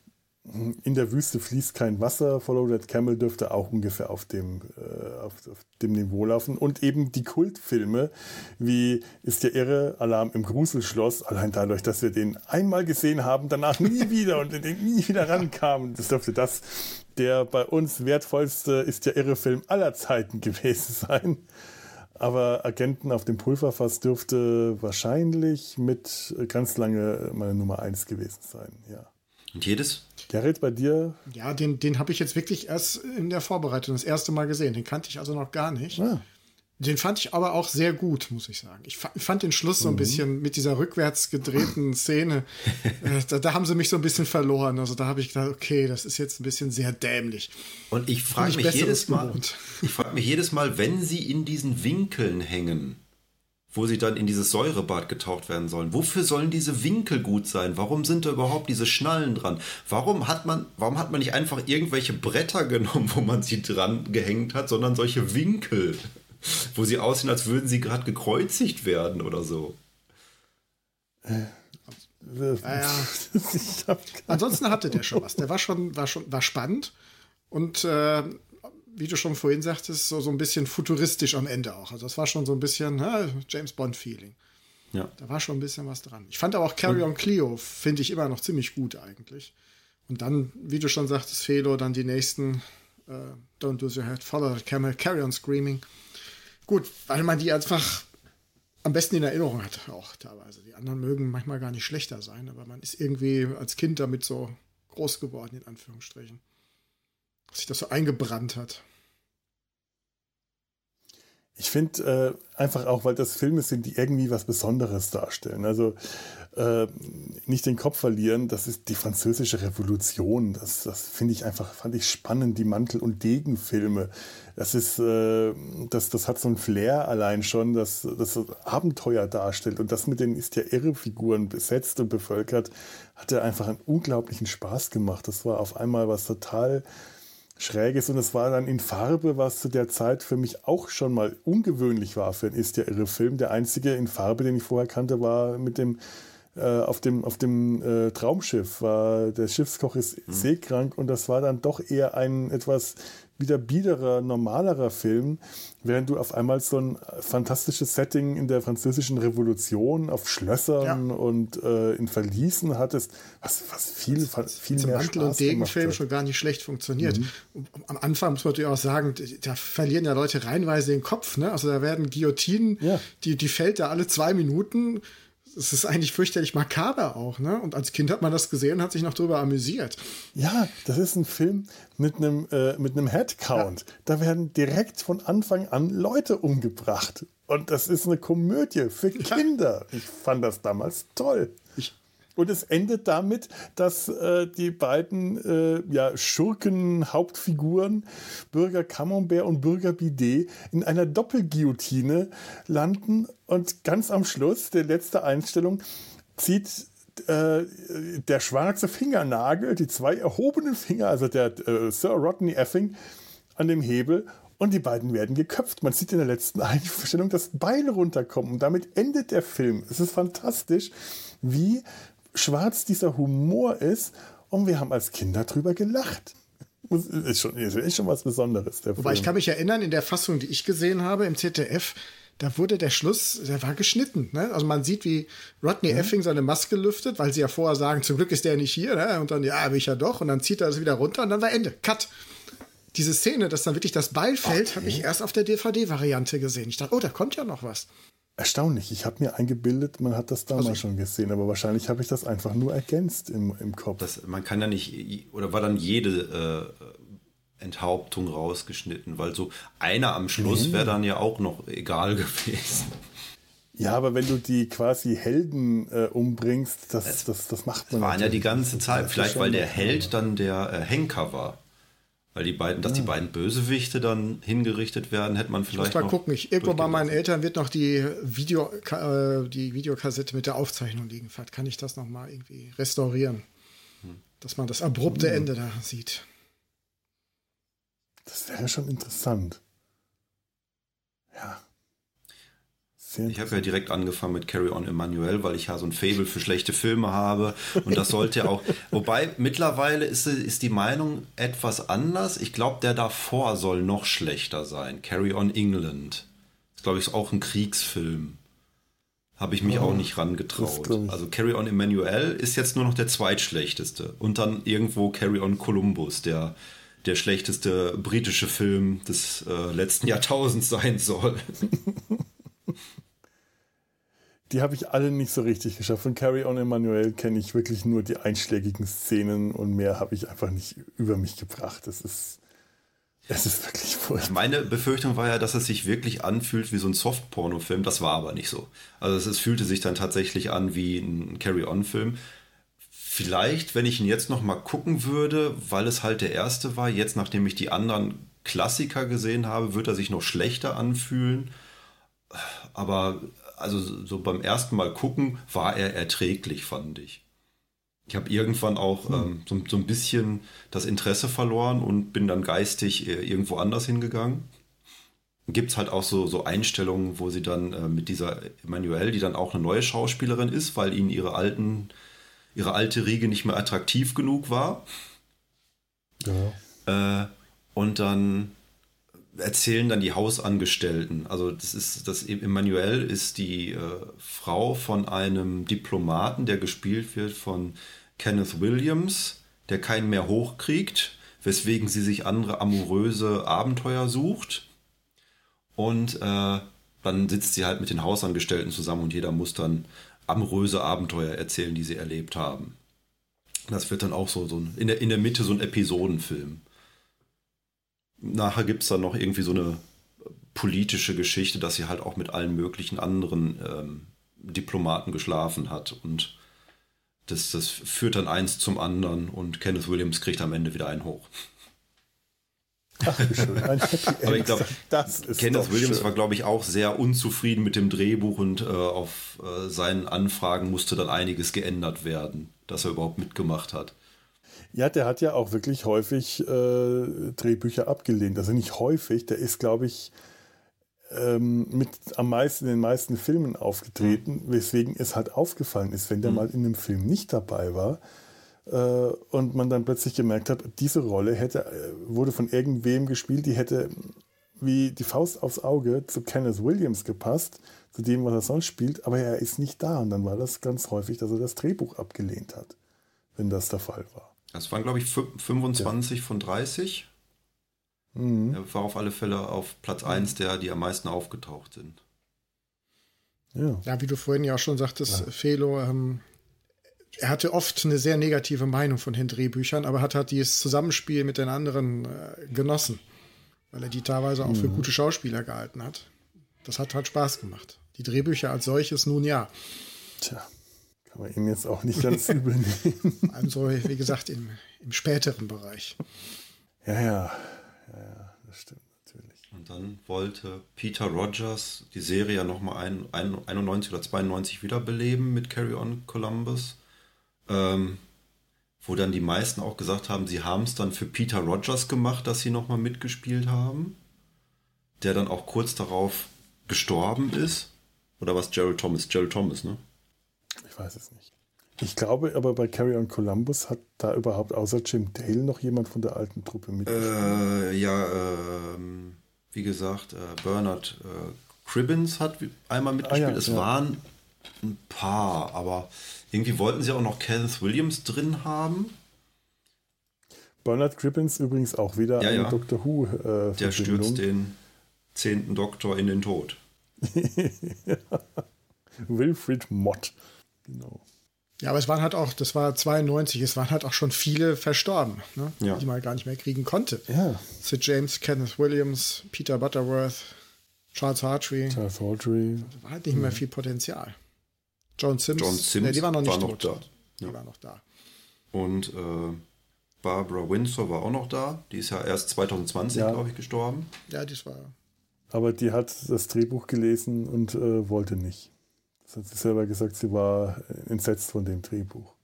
S1: in der Wüste fließt kein Wasser. Follow That Camel dürfte auch ungefähr auf dem, äh, auf, auf, dem Niveau laufen. Und eben die Kultfilme, wie ist der irre Alarm im Gruselschloss, allein dadurch, dass wir den einmal gesehen haben, danach nie wieder und den nie wieder rankamen. Das dürfte das der bei uns wertvollste ist der irre Film aller Zeiten gewesen sein. Aber Agenten auf dem Pulverfass dürfte wahrscheinlich mit ganz lange meine Nummer eins gewesen sein, ja.
S3: Und jedes
S1: Gerrit, bei dir?
S2: Ja, den, den habe ich jetzt wirklich erst in der Vorbereitung das erste Mal gesehen. Den kannte ich also noch gar nicht. Ah. Den fand ich aber auch sehr gut, muss ich sagen. Ich fand den Schluss so ein mhm. bisschen mit dieser rückwärts gedrehten Szene. äh, da, da, haben sie mich so ein bisschen verloren. Also da habe ich gedacht, okay, das ist jetzt ein bisschen sehr dämlich.
S3: Und ich frage mich jedes Mal, ich frage mich jedes Mal, wenn sie in diesen Winkeln hängen, wo sie dann in dieses Säurebad getaucht werden sollen. Wofür sollen diese Winkel gut sein? Warum sind da überhaupt diese Schnallen dran? Warum hat man, warum hat man nicht einfach irgendwelche Bretter genommen, wo man sie dran gehängt hat, sondern solche Winkel? Wo sie aussehen, als würden sie gerade gekreuzigt werden oder so.
S2: Äh, ja. Ansonsten hatte der schon was. Der war schon, war schon, war spannend. Und äh, wie du schon vorhin sagtest, so, so ein bisschen futuristisch am Ende auch. Also das war schon so ein bisschen na, James Bond-Feeling. Ja. Da war schon ein bisschen was dran. Ich fand aber auch Carry on Cleo, finde ich immer noch ziemlich gut eigentlich. Und dann, wie du schon sagtest, Felo, dann die nächsten äh, Don't Lose Your Head, Follow the Camel, Carry on Screaming. Gut, weil man die einfach am besten in Erinnerung hat, auch teilweise. Die anderen mögen manchmal gar nicht schlechter sein, aber man ist irgendwie als Kind damit so groß geworden, in Anführungsstrichen. Sich das so eingebrannt hat.
S1: Ich finde äh, einfach auch, weil das Filme sind, die irgendwie was Besonderes darstellen. Also äh, nicht den Kopf verlieren, das ist die französische Revolution. Das, das finde ich einfach, fand ich spannend, die Mantel- und Degenfilme. Das ist, äh, das, das hat so ein Flair allein schon, dass das Abenteuer darstellt. Und das mit den ist ja irre Figuren besetzt und bevölkert, hat er einfach einen unglaublichen Spaß gemacht. Das war auf einmal was total Schräges und es war dann in Farbe, was zu der Zeit für mich auch schon mal ungewöhnlich war für einen Ist ja irre Film. Der einzige in Farbe, den ich vorher kannte, war mit dem äh, auf dem, auf dem äh, Traumschiff. War, der Schiffskoch ist mhm. seekrank und das war dann doch eher ein etwas wieder biederer, normalerer Film, während du auf einmal so ein fantastisches Setting in der französischen Revolution auf Schlössern ja. und äh, in Verließen hattest, was, was viel, was, viel mehr
S2: Mantel- Spaß und Degenfilm schon gar nicht schlecht funktioniert. Mhm. Am Anfang muss man natürlich auch sagen, da verlieren ja Leute reinweise den Kopf, ne? Also da werden Guillotinen, ja. die, die fällt da alle zwei Minuten es ist eigentlich fürchterlich makaber auch, ne? Und als Kind hat man das gesehen und hat sich noch darüber amüsiert.
S1: Ja, das ist ein Film mit einem, äh, mit einem Headcount. Ja. Da werden direkt von Anfang an Leute umgebracht. Und das ist eine Komödie für Kinder. Ja. Ich fand das damals toll. Ich und es endet damit, dass äh, die beiden äh, ja, Schurken-Hauptfiguren, Bürger Camembert und Bürger Bidet, in einer Doppelguillotine landen. Und ganz am Schluss, der letzte Einstellung, zieht äh, der schwarze Fingernagel, die zwei erhobenen Finger, also der äh, Sir Rodney Effing, an dem Hebel und die beiden werden geköpft. Man sieht in der letzten Einstellung das Bein runterkommen und damit endet der Film. Es ist fantastisch, wie schwarz dieser Humor ist und wir haben als Kinder drüber gelacht. Ist schon, ist schon was Besonderes.
S2: Wobei Film. ich kann mich erinnern, in der Fassung, die ich gesehen habe im ZDF, da wurde der Schluss, der war geschnitten. Ne? Also man sieht, wie Rodney ja. Effing seine Maske lüftet, weil sie ja vorher sagen, zum Glück ist der nicht hier. Ne? Und dann, ja, bin ich ja doch. Und dann zieht er das wieder runter und dann war Ende. Cut. Diese Szene, dass dann wirklich das Beil fällt, okay. habe ich erst auf der DVD-Variante gesehen. Ich dachte, oh, da kommt ja noch was.
S1: Erstaunlich. Ich habe mir eingebildet, man hat das damals also, schon gesehen, aber wahrscheinlich habe ich das einfach nur ergänzt im, im Kopf.
S3: Das, man kann ja nicht, oder war dann jede äh, Enthauptung rausgeschnitten, weil so einer am Schluss nee. wäre dann ja auch noch egal gewesen.
S1: Ja, aber wenn du die quasi Helden äh, umbringst, das, das, das, das macht man.
S3: Das waren ja die ganze Zeit. Vielleicht, weil der Held dann der äh, Henker war. Weil die beiden, dass ja. die beiden Bösewichte dann hingerichtet werden, hätte man vielleicht. Ich muss
S2: mal gucken. Ich, irgendwo bei meinen Eltern wird noch die, Video, äh, die Videokassette mit der Aufzeichnung liegen. Vielleicht kann ich das nochmal irgendwie restaurieren. Hm. Dass man das abrupte hm. Ende da sieht.
S1: Das wäre schon interessant. Ja.
S3: Ich habe ja direkt angefangen mit Carry On Emmanuel, weil ich ja so ein Fable für schlechte Filme habe. Und das sollte auch. Wobei mittlerweile ist, ist die Meinung etwas anders. Ich glaube, der davor soll noch schlechter sein. Carry On England. Das glaube ich ist auch ein Kriegsfilm. Habe ich mich oh, auch nicht rangetraut. Also Carry On Emmanuel ist jetzt nur noch der zweitschlechteste. Und dann irgendwo Carry On Columbus, der der schlechteste britische Film des äh, letzten Jahrtausends sein soll.
S1: die habe ich alle nicht so richtig geschafft. Von Carry On Emmanuel kenne ich wirklich nur die einschlägigen Szenen und mehr habe ich einfach nicht über mich gebracht. Das ist, es ist wirklich
S3: furchtbar. Meine Befürchtung war ja, dass es sich wirklich anfühlt wie so ein Soft-Porno-Film. Das war aber nicht so. Also es, es fühlte sich dann tatsächlich an wie ein Carry On-Film. Vielleicht, wenn ich ihn jetzt noch mal gucken würde, weil es halt der erste war, jetzt nachdem ich die anderen Klassiker gesehen habe, wird er sich noch schlechter anfühlen. Aber also so beim ersten Mal gucken, war er erträglich, fand ich. Ich habe irgendwann auch hm. ähm, so, so, ein bisschen das Interesse verloren und bin dann geistig äh, irgendwo anders hingegangen. gibt es halt auch so, so Einstellungen, wo sie dann äh, mit dieser Emanuelle, die dann auch eine neue Schauspielerin ist, weil ihnen ihre alten, ihre alte Riege nicht mehr attraktiv genug war. Ja. Äh, und dann erzählen dann die Hausangestellten. Also das ist das Emanuel ist die äh, Frau von einem Diplomaten, der gespielt wird von Kenneth Williams, der keinen mehr hochkriegt, weswegen sie sich andere amoröse Abenteuer sucht. Und äh, dann sitzt sie halt mit den Hausangestellten zusammen und jeder muss dann amoröse Abenteuer erzählen, die sie erlebt haben. Das wird dann auch so, so in, der, in der Mitte so ein Episodenfilm. Nachher gibt es dann noch irgendwie so eine politische Geschichte, dass sie halt auch mit allen möglichen anderen ähm, Diplomaten geschlafen hat. Und das, das führt dann eins zum anderen und Kenneth Williams kriegt am Ende wieder einen hoch. Ach, schön. Ein Aber ich glaube, Kenneth Williams schön. war, glaube ich, auch sehr unzufrieden mit dem Drehbuch und äh, auf äh, seinen Anfragen musste dann einiges geändert werden, dass er überhaupt mitgemacht hat.
S1: Ja, der hat ja auch wirklich häufig äh, Drehbücher abgelehnt. Also nicht häufig, der ist, glaube ich, ähm, mit am meisten in den meisten Filmen aufgetreten, mhm. weswegen es halt aufgefallen ist, wenn der mhm. mal in einem Film nicht dabei war äh, und man dann plötzlich gemerkt hat, diese Rolle hätte, äh, wurde von irgendwem gespielt, die hätte wie die Faust aufs Auge zu Kenneth Williams gepasst, zu dem, was er sonst spielt, aber er ist nicht da. Und dann war das ganz häufig, dass er das Drehbuch abgelehnt hat, wenn das der Fall war.
S3: Das waren, glaube ich, 25 ja. von 30. Mhm. Er war auf alle Fälle auf Platz 1 der, die am meisten aufgetaucht sind.
S2: Ja, ja wie du vorhin ja auch schon sagtest, ja. Felo, ähm, er hatte oft eine sehr negative Meinung von den Drehbüchern, aber hat halt dieses Zusammenspiel mit den anderen äh, genossen, weil er die teilweise auch mhm. für gute Schauspieler gehalten hat. Das hat halt Spaß gemacht. Die Drehbücher als solches nun ja.
S1: Tja, kann man ihm jetzt auch nicht ganz übel nehmen.
S2: Also, wie gesagt, im, im späteren Bereich.
S1: Ja, ja, ja, ja, das stimmt natürlich.
S3: Und dann wollte Peter Rogers die Serie ja nochmal 91 oder 92 wiederbeleben mit Carry On Columbus. Ähm, wo dann die meisten auch gesagt haben, sie haben es dann für Peter Rogers gemacht, dass sie nochmal mitgespielt haben. Der dann auch kurz darauf gestorben ist. Oder was Gerald Thomas? Gerald Thomas, ne?
S1: Ich weiß es nicht. Ich glaube aber bei Carry on Columbus hat da überhaupt außer Jim Dale noch jemand von der alten Truppe
S3: mitgespielt. Äh, ja, äh, wie gesagt, äh, Bernard äh, Cribbins hat einmal mitgespielt. Ah, ja, es ja. waren ein paar, aber irgendwie wollten sie auch noch Kenneth Williams drin haben.
S1: Bernard Cribbins übrigens auch wieder
S3: ja, ja.
S1: Doctor Who. Äh,
S3: Der stürzt den zehnten Doktor in den Tod.
S1: Wilfried Mott. Genau.
S2: Ja, aber es waren halt auch, das war 92, es waren halt auch schon viele verstorben, ne? ja. die man gar nicht mehr kriegen konnte.
S1: Ja.
S2: Sid James, Kenneth Williams, Peter Butterworth, Charles Hartree.
S1: Charles Hartree.
S2: Da war halt nicht mehr viel Potenzial. John Sims.
S3: John Sims. Nee,
S2: die war noch nicht
S3: war noch
S2: tot.
S3: Da.
S2: Die war noch da.
S3: Und äh, Barbara Windsor war auch noch da. Die ist ja erst 2020, ja. glaube ich, gestorben.
S2: Ja, das war.
S1: Aber die hat das Drehbuch gelesen und äh, wollte nicht. Das hat sie selber gesagt, sie war entsetzt von dem Drehbuch.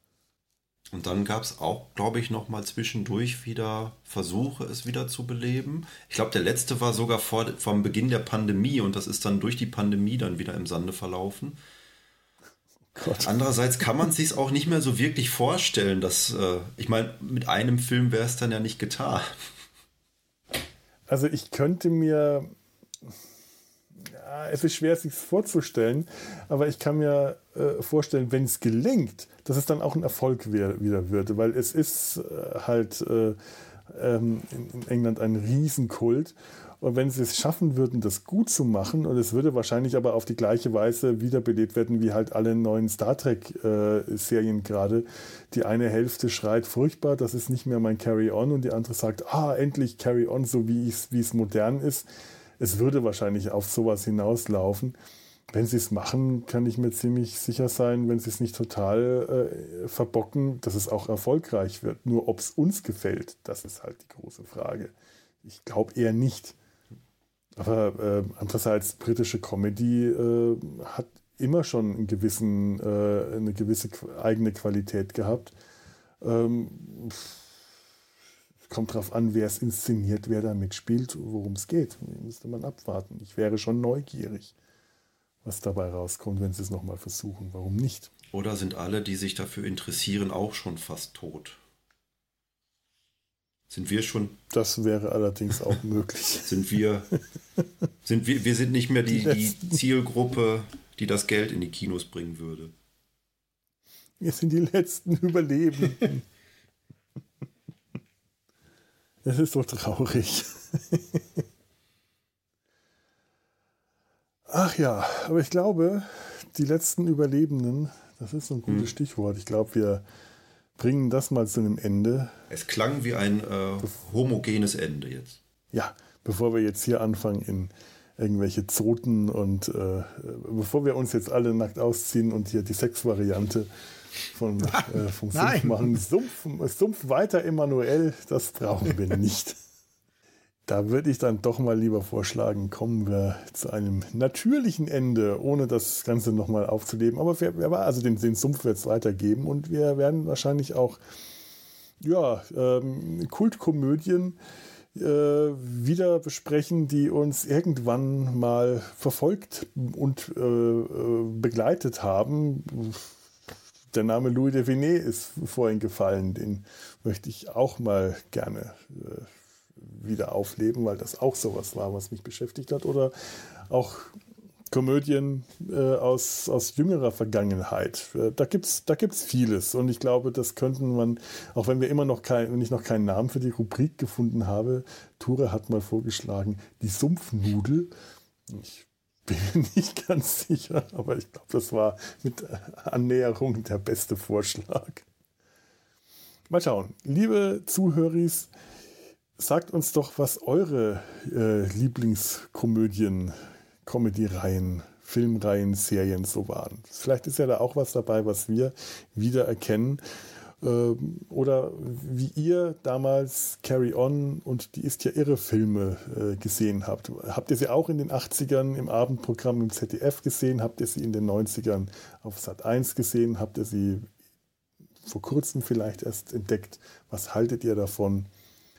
S3: Und dann gab es auch, glaube ich, noch mal zwischendurch wieder Versuche, es wieder zu beleben. Ich glaube, der letzte war sogar vor vom Beginn der Pandemie und das ist dann durch die Pandemie dann wieder im Sande verlaufen. Gott. Andererseits kann man sich auch nicht mehr so wirklich vorstellen, dass, äh, ich meine, mit einem Film wäre es dann ja nicht getan.
S1: Also ich könnte mir es ist schwer, sich vorzustellen, aber ich kann mir äh, vorstellen, wenn es gelingt, dass es dann auch ein Erfolg wär, wieder wird, weil es ist äh, halt äh, ähm, in, in, England ein Riesenkult. Und wenn sie es schaffen würden, das gut zu machen, und es würde wahrscheinlich aber auf die gleiche Weise wiederbelebt werden, wie halt alle neuen Star Trek-Serien äh, gerade. Die eine Hälfte schreit furchtbar, das ist nicht mehr mein Carry-On, und die andere sagt, ah, endlich Carry-On, so wie es modern ist es würde wahrscheinlich auf sowas hinauslaufen. Wenn sie es machen, kann ich mir ziemlich sicher sein, wenn sie es nicht total äh, verbocken, dass es auch erfolgreich wird. Nur ob es uns gefällt, das ist halt die große Frage. Ich glaube eher nicht. Aber äh, andererseits, britische Comedy äh, hat immer schon einen gewissen, äh, eine gewisse eigene Qualität gehabt. Ähm, kommt drauf an, wer es inszeniert, wer da mitspielt, worum es geht. Müsste man abwarten. Ich wäre schon neugierig, was dabei rauskommt, wenn sie es nochmal versuchen. Warum nicht?
S3: Oder sind alle, die sich dafür interessieren, auch schon fast tot? Sind wir schon.
S1: Das wäre allerdings auch möglich.
S3: Sind wir. Sind wir, wir sind nicht mehr die, die Zielgruppe, die das Geld in die Kinos bringen würde.
S1: Wir sind die letzten Überlebenden. Es ist so traurig. Ach ja, aber ich glaube, die letzten Überlebenden, das ist so ein gutes hm. Stichwort. Ich glaube, wir bringen das mal zu einem Ende.
S3: Es klang wie ein äh, homogenes Ende jetzt.
S1: Ja, bevor wir jetzt hier anfangen in irgendwelche Zoten und äh, bevor wir uns jetzt alle nackt ausziehen und hier die Sexvariante von, äh, vom Sumpf machen. Sumpf, Sumpf weiter Emanuel, das brauchen wir nicht. Da würde ich dann doch mal lieber vorschlagen, kommen wir zu einem natürlichen Ende, ohne das Ganze nochmal aufzuleben. Aber wer war also den, den Sumpf wird es weitergeben und wir werden wahrscheinlich auch ja, ähm, Kultkomödien äh, wieder besprechen, die uns irgendwann mal verfolgt und äh, äh begleitet haben. Der Name Louis de Vinet ist vorhin gefallen, den möchte ich auch mal gerne äh, wieder aufleben, weil das auch sowas war, was mich beschäftigt hat. Oder auch Komödien äh, aus, aus jüngerer Vergangenheit. Äh, da gibt es da gibt's vieles. Und ich glaube, das könnten man, auch wenn wir immer noch kein, wenn ich noch keinen Namen für die Rubrik gefunden habe, Ture hat mal vorgeschlagen, die Sumpfnudel. Ich bin mir nicht ganz sicher, aber ich glaube, das war mit Annäherung der beste Vorschlag. Mal schauen. Liebe Zuhörer, sagt uns doch, was eure äh, Lieblingskomödien, Comedy-Reihen, Filmreihen, Serien so waren. Vielleicht ist ja da auch was dabei, was wir wieder erkennen. Ähm, oder wie ihr damals Carry On und die ist ja irre Filme äh, gesehen habt. Habt ihr sie auch in den 80ern im Abendprogramm im ZDF gesehen? Habt ihr sie in den 90ern auf Sat 1 gesehen? Habt ihr sie vor kurzem vielleicht erst entdeckt? Was haltet ihr davon?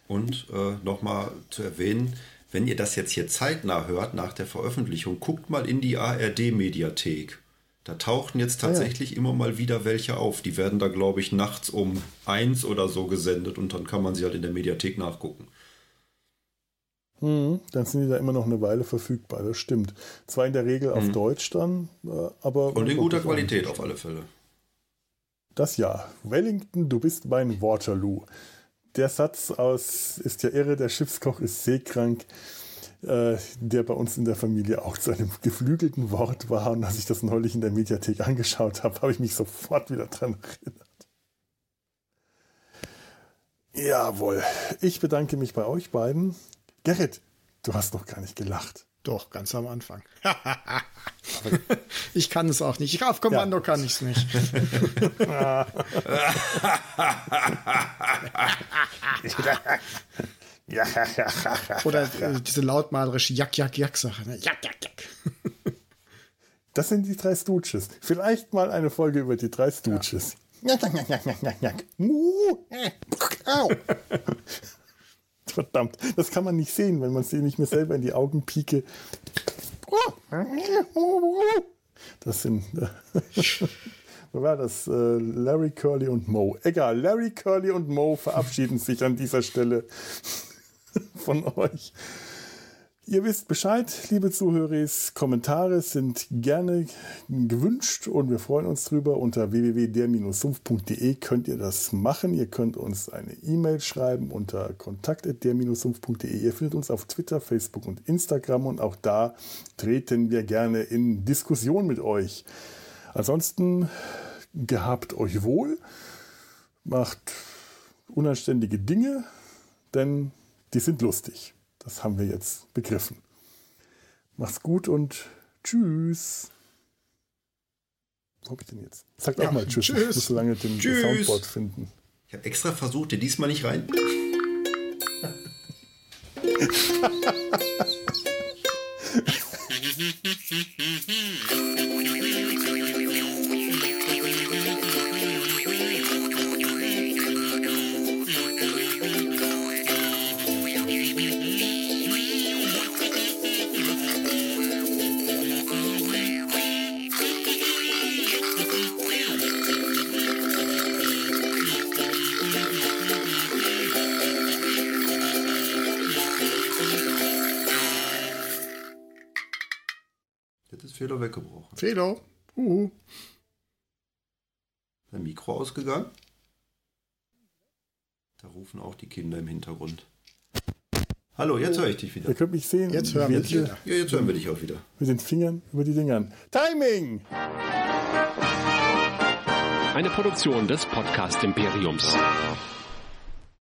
S3: Und äh, nochmal zu erwähnen, wenn ihr das jetzt hier zeitnah hört nach der Veröffentlichung, guckt mal in die ARD-Mediathek. Da tauchen jetzt tatsächlich ja. immer mal wieder welche auf. Die werden da, glaube ich, nachts um eins oder so gesendet und dann kann man sie halt in der Mediathek nachgucken.
S1: Hm, dann sind die da immer noch eine Weile verfügbar, das stimmt. Zwar in der Regel auf hm. Deutsch dann, äh, aber.
S3: Und in guter Qualität auf alle Fälle.
S1: Das ja. Wellington, du bist mein Waterloo der Satz aus Ist ja irre, der Schiffskoch ist seekrank, äh, der bei uns in der Familie auch zu einem geflügelten Wort war. Und als ich das neulich in der Mediathek angeschaut habe, habe ich mich sofort wieder dran erinnert. Jawohl. Ich bedanke mich bei euch beiden. Gerrit, du hast noch gar nicht gelacht.
S2: Doch, ganz am Anfang. ich kann es auch nicht. Ich auf Kommando ja. kann ich es nicht. Oder äh, diese lautmalerische Jack, Jack, Jack-Sache. Ne? Jack, Jack, Jack.
S1: Das sind die drei Stooges. Vielleicht mal eine Folge über die drei Stooges. Ja. Verdammt, das kann man nicht sehen, wenn man sie nicht mehr selber in die Augen pieke. Das sind. Wo war das? Äh, Larry Curly und Mo. Egal, Larry Curly und Mo verabschieden sich an dieser Stelle von euch. Ihr wisst Bescheid, liebe Zuhörer. Kommentare sind gerne gewünscht und wir freuen uns drüber. Unter www.der-sumpf.de könnt ihr das machen. Ihr könnt uns eine E-Mail schreiben unter kontakt.der-sumpf.de. Ihr findet uns auf Twitter, Facebook und Instagram und auch da treten wir gerne in Diskussion mit euch. Ansonsten gehabt euch wohl, macht unanständige Dinge, denn die sind lustig. Das haben wir jetzt begriffen. Macht's gut und tschüss. Wo hab ich denn jetzt? Sagt ja, auch mal Tschüss. tschüss. Ich muss so lange den tschüss. Soundboard finden.
S3: Ich habe extra versucht, dir diesmal nicht rein. Fehler weggebrochen.
S2: Fehler. Uhu.
S3: Sein Mikro ausgegangen. Da rufen auch die Kinder im Hintergrund. Hallo, jetzt höre ich dich wieder.
S1: Ihr könnt mich sehen.
S2: Jetzt hören wir dich wieder.
S3: Ja, jetzt hören wir dich auch wieder.
S1: Mit den Fingern über die Dingern. Timing!
S4: Eine Produktion des Podcast Imperiums.